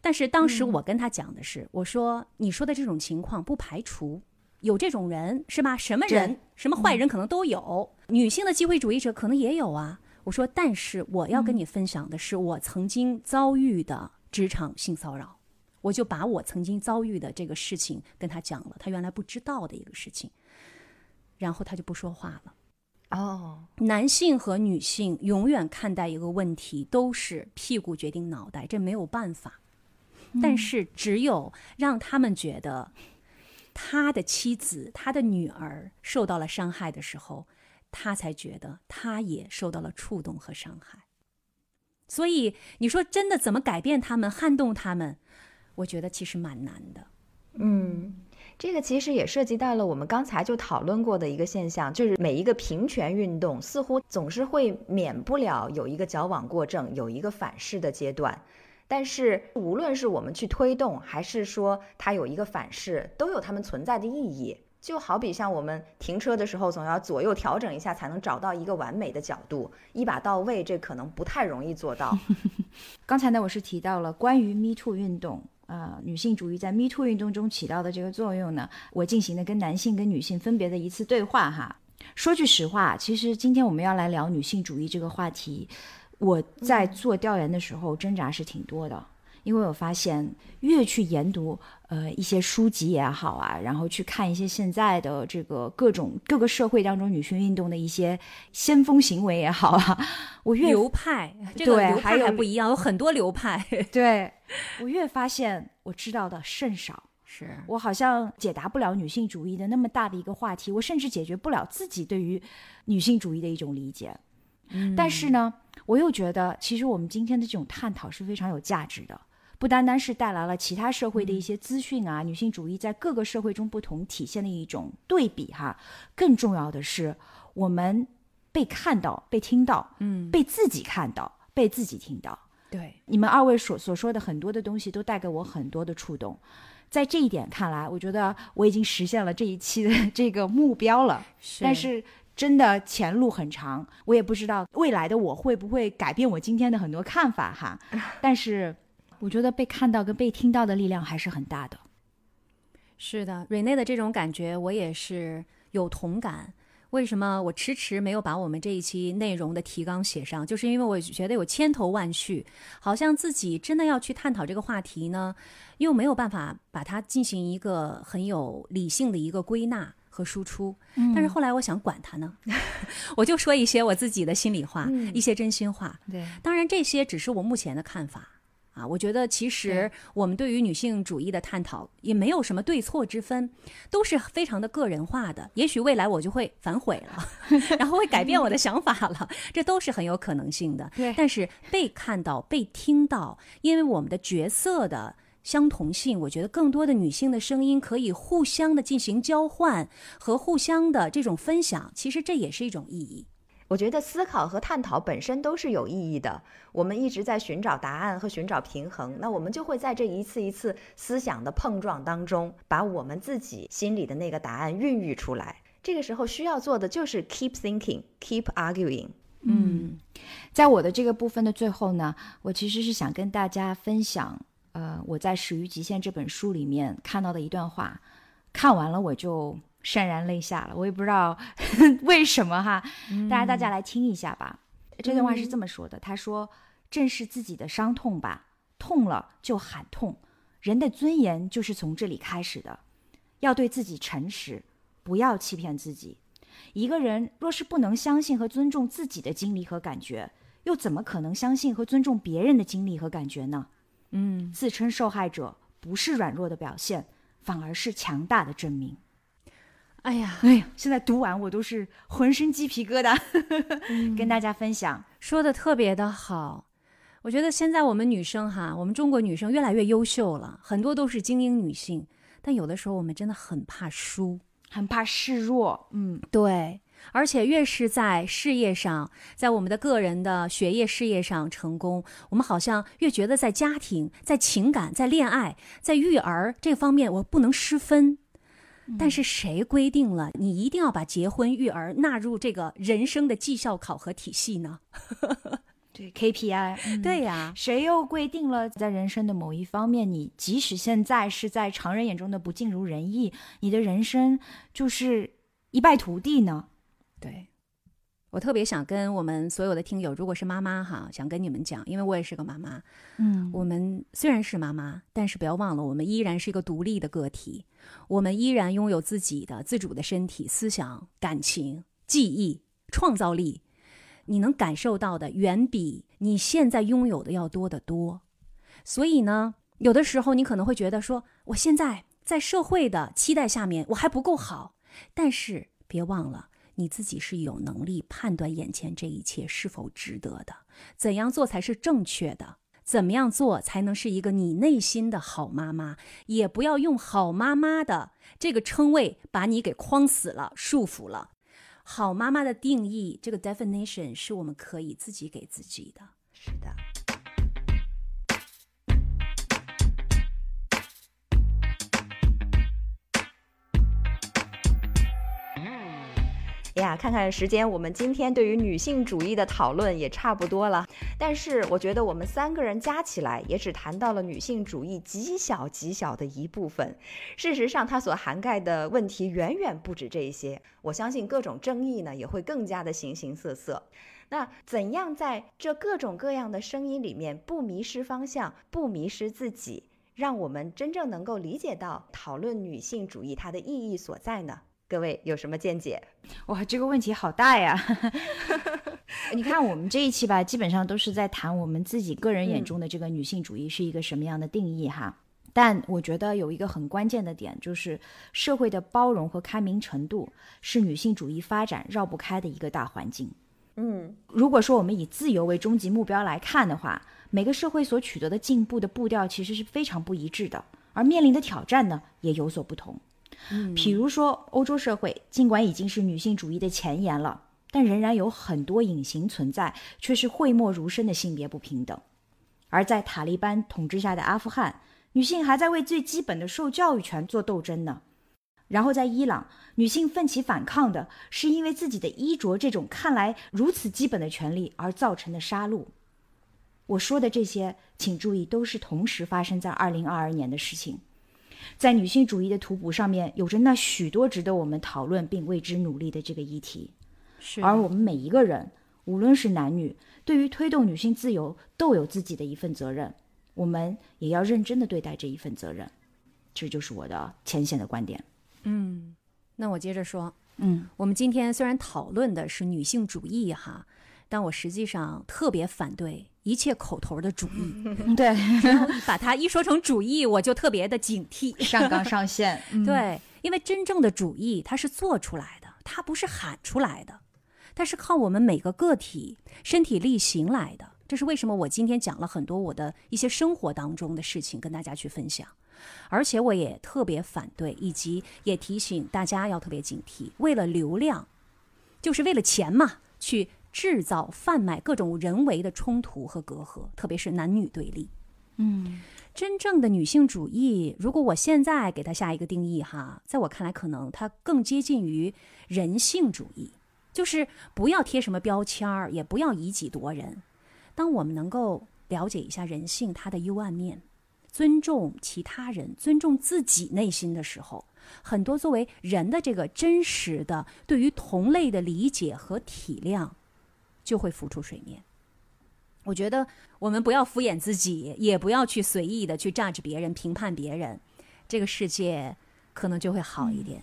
但是当时我跟他讲的是，我说你说的这种情况不排除有这种人，是吧？什么人，什么坏人可能都有，女性的机会主义者可能也有啊。我说，但是我要跟你分享的是我曾经遭遇的职场性骚扰，我就把我曾经遭遇的这个事情跟他讲了，他原来不知道的一个事情，然后他就不说话了。哦，男性和女性永远看待一个问题都是屁股决定脑袋，这没有办法。但是，只有让他们觉得他的妻子、他的女儿受到了伤害的时候，他才觉得他也受到了触动和伤害。所以，你说真的怎么改变他们、撼动他们？我觉得其实蛮难的。嗯，这个其实也涉及到了我们刚才就讨论过的一个现象，就是每一个平权运动似乎总是会免不了有一个矫枉过正、有一个反噬的阶段。但是，无论是我们去推动，还是说它有一个反噬，都有它们存在的意义。就好比像我们停车的时候，总要左右调整一下，才能找到一个完美的角度，一把到位，这可能不太容易做到。[laughs] 刚才呢，我是提到了关于 Me Too 运动，呃，女性主义在 Me Too 运动中起到的这个作用呢，我进行的跟男性跟女性分别的一次对话哈。说句实话，其实今天我们要来聊女性主义这个话题。我在做调研的时候挣扎是挺多的，因为我发现越去研读呃一些书籍也好啊，然后去看一些现在的这个各种各个社会当中女性运动的一些先锋行为也好啊，[laughs] 我越流派 [laughs] 这个流派还不一样，有很多流派。[laughs] 对我越发现我知道的甚少，是我好像解答不了女性主义的那么大的一个话题，我甚至解决不了自己对于女性主义的一种理解。但是呢。我又觉得，其实我们今天的这种探讨是非常有价值的，不单单是带来了其他社会的一些资讯啊，女性主义在各个社会中不同体现的一种对比哈，更重要的是我们被看到、被听到，嗯，被自己看到、被自己听到。对，你们二位所所说的很多的东西都带给我很多的触动，在这一点看来，我觉得我已经实现了这一期的这个目标了。但是。真的前路很长，我也不知道未来的我会不会改变我今天的很多看法哈。[laughs] 但是我觉得被看到跟被听到的力量还是很大的。是的，瑞内的这种感觉我也是有同感。为什么我迟迟没有把我们这一期内容的提纲写上？就是因为我觉得有千头万绪，好像自己真的要去探讨这个话题呢，又没有办法把它进行一个很有理性的一个归纳。和输出，但是后来我想管他呢，[laughs] 我就说一些我自己的心里话，一些真心话。对，当然这些只是我目前的看法啊。我觉得其实我们对于女性主义的探讨也没有什么对错之分，都是非常的个人化的。也许未来我就会反悔了，[laughs] 然后会改变我的想法了，这都是很有可能性的。对，但是被看到、被听到，因为我们的角色的。相同性，我觉得更多的女性的声音可以互相的进行交换和互相的这种分享，其实这也是一种意义。我觉得思考和探讨本身都是有意义的。我们一直在寻找答案和寻找平衡，那我们就会在这一次一次思想的碰撞当中，把我们自己心里的那个答案孕育出来。这个时候需要做的就是 keep thinking，keep arguing。嗯，在我的这个部分的最后呢，我其实是想跟大家分享。呃，我在《始于极限》这本书里面看到的一段话，看完了我就潸然泪下了。我也不知道 [laughs] 为什么哈，大家大家来听一下吧。这段话是这么说的：“他说，正视自己的伤痛吧，痛了就喊痛。人的尊严就是从这里开始的。要对自己诚实，不要欺骗自己。一个人若是不能相信和尊重自己的经历和感觉，又怎么可能相信和尊重别人的经历和感觉呢？”嗯，自称受害者不是软弱的表现，反而是强大的证明。哎呀，哎呀，现在读完我都是浑身鸡皮疙瘩，[laughs] 跟大家分享，说的特别的好。我觉得现在我们女生哈，我们中国女生越来越优秀了，很多都是精英女性，但有的时候我们真的很怕输，很怕示弱。嗯，对。而且越是在事业上，在我们的个人的学业事业上成功，我们好像越觉得在家庭、在情感、在恋爱、在育儿这方面我不能失分。但是谁规定了你一定要把结婚育儿纳入这个人生的绩效考核体系呢？[laughs] 对 KPI，对呀，谁又规定了在人生的某一方面，你即使现在是在常人眼中的不尽如人意，你的人生就是一败涂地呢？对，我特别想跟我们所有的听友，如果是妈妈哈，想跟你们讲，因为我也是个妈妈。嗯，我们虽然是妈妈，但是不要忘了，我们依然是一个独立的个体，我们依然拥有自己的自主的身体、思想、感情、记忆、创造力。你能感受到的，远比你现在拥有的要多得多。所以呢，有的时候你可能会觉得说，我现在在社会的期待下面，我还不够好。但是别忘了。你自己是有能力判断眼前这一切是否值得的，怎样做才是正确的？怎么样做才能是一个你内心的好妈妈？也不要用好妈妈的这个称谓把你给框死了、束缚了。好妈妈的定义，这个 definition 是我们可以自己给自己的。是的。呀，看看时间，我们今天对于女性主义的讨论也差不多了。但是我觉得我们三个人加起来也只谈到了女性主义极小极小的一部分。事实上，它所涵盖的问题远远不止这些。我相信各种争议呢也会更加的形形色色。那怎样在这各种各样的声音里面不迷失方向，不迷失自己，让我们真正能够理解到讨论女性主义它的意义所在呢？各位有什么见解？哇，这个问题好大呀！[laughs] 你看我们这一期吧，基本上都是在谈我们自己个人眼中的这个女性主义是一个什么样的定义哈。但我觉得有一个很关键的点，就是社会的包容和开明程度是女性主义发展绕不开的一个大环境。嗯，如果说我们以自由为终极目标来看的话，每个社会所取得的进步的步调其实是非常不一致的，而面临的挑战呢也有所不同。嗯，比如说欧洲社会，尽管已经是女性主义的前沿了，但仍然有很多隐形存在，却是讳莫如深的性别不平等。而在塔利班统治下的阿富汗，女性还在为最基本的受教育权做斗争呢。然后在伊朗，女性奋起反抗的是因为自己的衣着这种看来如此基本的权利而造成的杀戮。我说的这些，请注意，都是同时发生在二零二二年的事情。在女性主义的图谱上面，有着那许多值得我们讨论并为之努力的这个议题。是而我们每一个人，无论是男女，对于推动女性自由都有自己的一份责任，我们也要认真的对待这一份责任。这就是我的浅显的观点。嗯，那我接着说，嗯我们今天虽然讨论的是女性主义哈，但我实际上特别反对一切口头的主义。[laughs] 对，然后把它一说成主义，我就特别的警惕。上纲上线。嗯，对，因为真正的主义它是做出来的，它不是喊出来的，它是靠我们每个个体身体力行来的。这是为什么我今天讲了很多我的一些生活当中的事情跟大家去分享，而且我也特别反对，以及也提醒大家要特别警惕，为了流量，就是为了钱嘛，去制造贩卖各种人为的冲突和隔阂，特别是男女对立。嗯真正的女性主义，如果我现在给它下一个定义哈，在我看来，可能它更接近于人性主义，就是不要贴什么标签儿，也不要以己夺人。当我们能够了解一下人性它的幽暗面，尊重其他人，尊重自己内心的时候，很多作为人的这个真实的对于同类的理解和体谅，就会浮出水面。我觉得我们不要敷衍自己，也不要去随意的去 judge 别人、评判别人，这个世界可能就会好一点。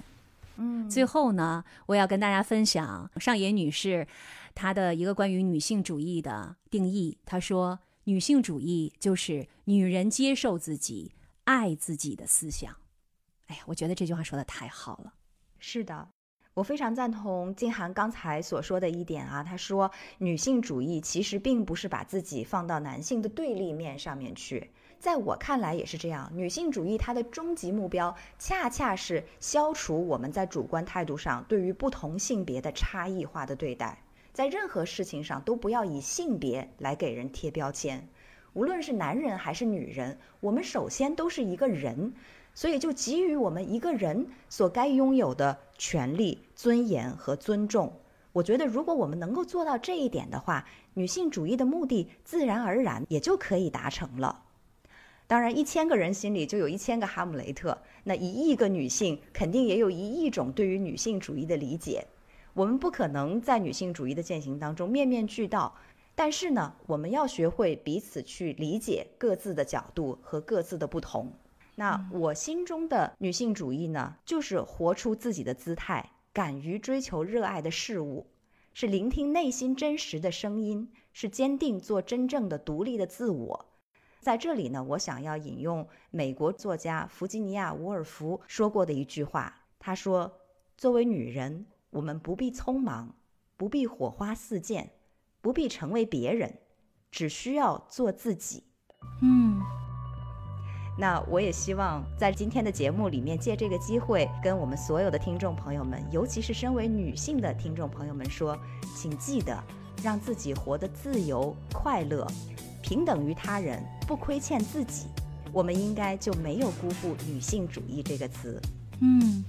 嗯，最后呢，我要跟大家分享上野女士她的一个关于女性主义的定义。她说，女性主义就是女人接受自己、爱自己的思想。哎呀，我觉得这句话说的太好了。是的，我非常赞同静涵刚才所说的一点啊。她说，女性主义其实并不是把自己放到男性的对立面上面去。在我看来也是这样，女性主义它的终极目标恰恰是消除我们在主观态度上对于不同性别的差异化的对待，在任何事情上都不要以性别来给人贴标签。无论是男人还是女人，我们首先都是一个人，所以就给予我们一个人所该拥有的权利、尊严和尊重。我觉得，如果我们能够做到这一点的话，女性主义的目的自然而然也就可以达成了。当然，一千个人心里就有一千个哈姆雷特，那一亿个女性肯定也有一亿种对于女性主义的理解。我们不可能在女性主义的践行当中面面俱到，但是呢，我们要学会彼此去理解各自的角度和各自的不同。那我心中的女性主义呢，就是活出自己的姿态，敢于追求热爱的事物，是聆听内心真实的声音，是坚定做真正的独立的自我。在这里呢，我想要引用美国作家弗吉尼亚·伍尔夫说过的一句话，他说：“作为女人，我们不必匆忙，不必火花四溅，不必成为别人，只需要做自己。”嗯，那我也希望在今天的节目里面，借这个机会，跟我们所有的听众朋友们，尤其是身为女性的听众朋友们说，请记得让自己活得自由、快乐，平等于他人，不亏欠自己。我们应该就没有辜负女性主义这个词。嗯，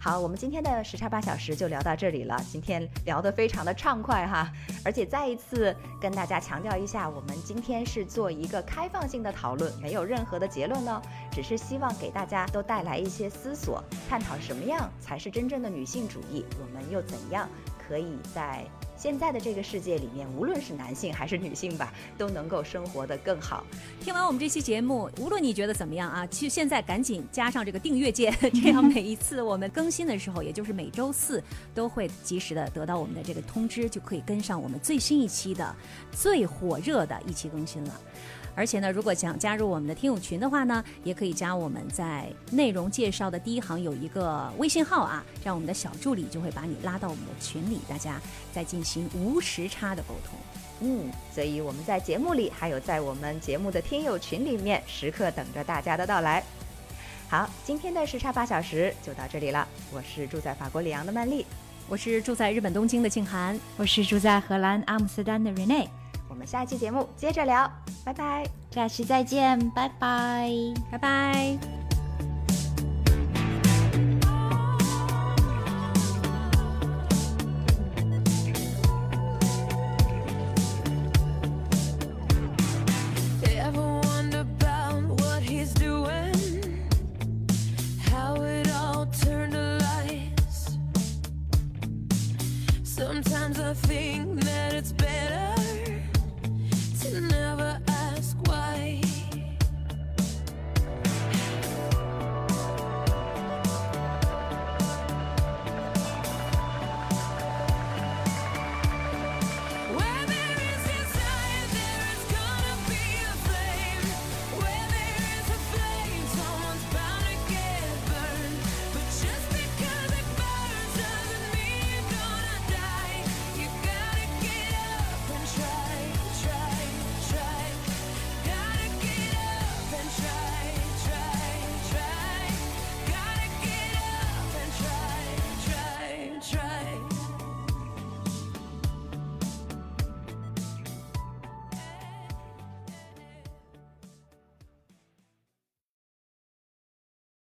好，我们今天的时差八小时就聊到这里了。今天聊得非常的畅快哈，而且再一次跟大家强调一下，我们今天是做一个开放性的讨论，没有任何的结论呢，只是希望给大家都带来一些思索，探讨什么样才是真正的女性主义，我们又怎样可以在现在的这个世界里面，无论是男性还是女性吧，都能够生活得更好。听完我们这期节目，无论你觉得怎么样啊，其实现在赶紧加上这个订阅键，这样每一次我们更新的时候，也就是每周四都会及时的得到我们的这个通知，就可以跟上我们最新一期的最火热的一期更新了。而且呢，如果想加入我们的听友群的话呢，也可以加我们在内容介绍的第一行有一个微信号啊，这样我们的小助理就会把你拉到我们的群里，大家再进行无时差的沟通。嗯，所以我们在节目里，还有在我们节目的听友群里面，时刻等着大家的到来。好，今天的时差八小时就到这里了。我是住在法国里昂的曼丽，我是住在日本东京的静涵。我是住在荷兰阿姆斯特丹的 Rene，我们下期节目接着聊，拜拜。下期再见，拜拜。拜拜。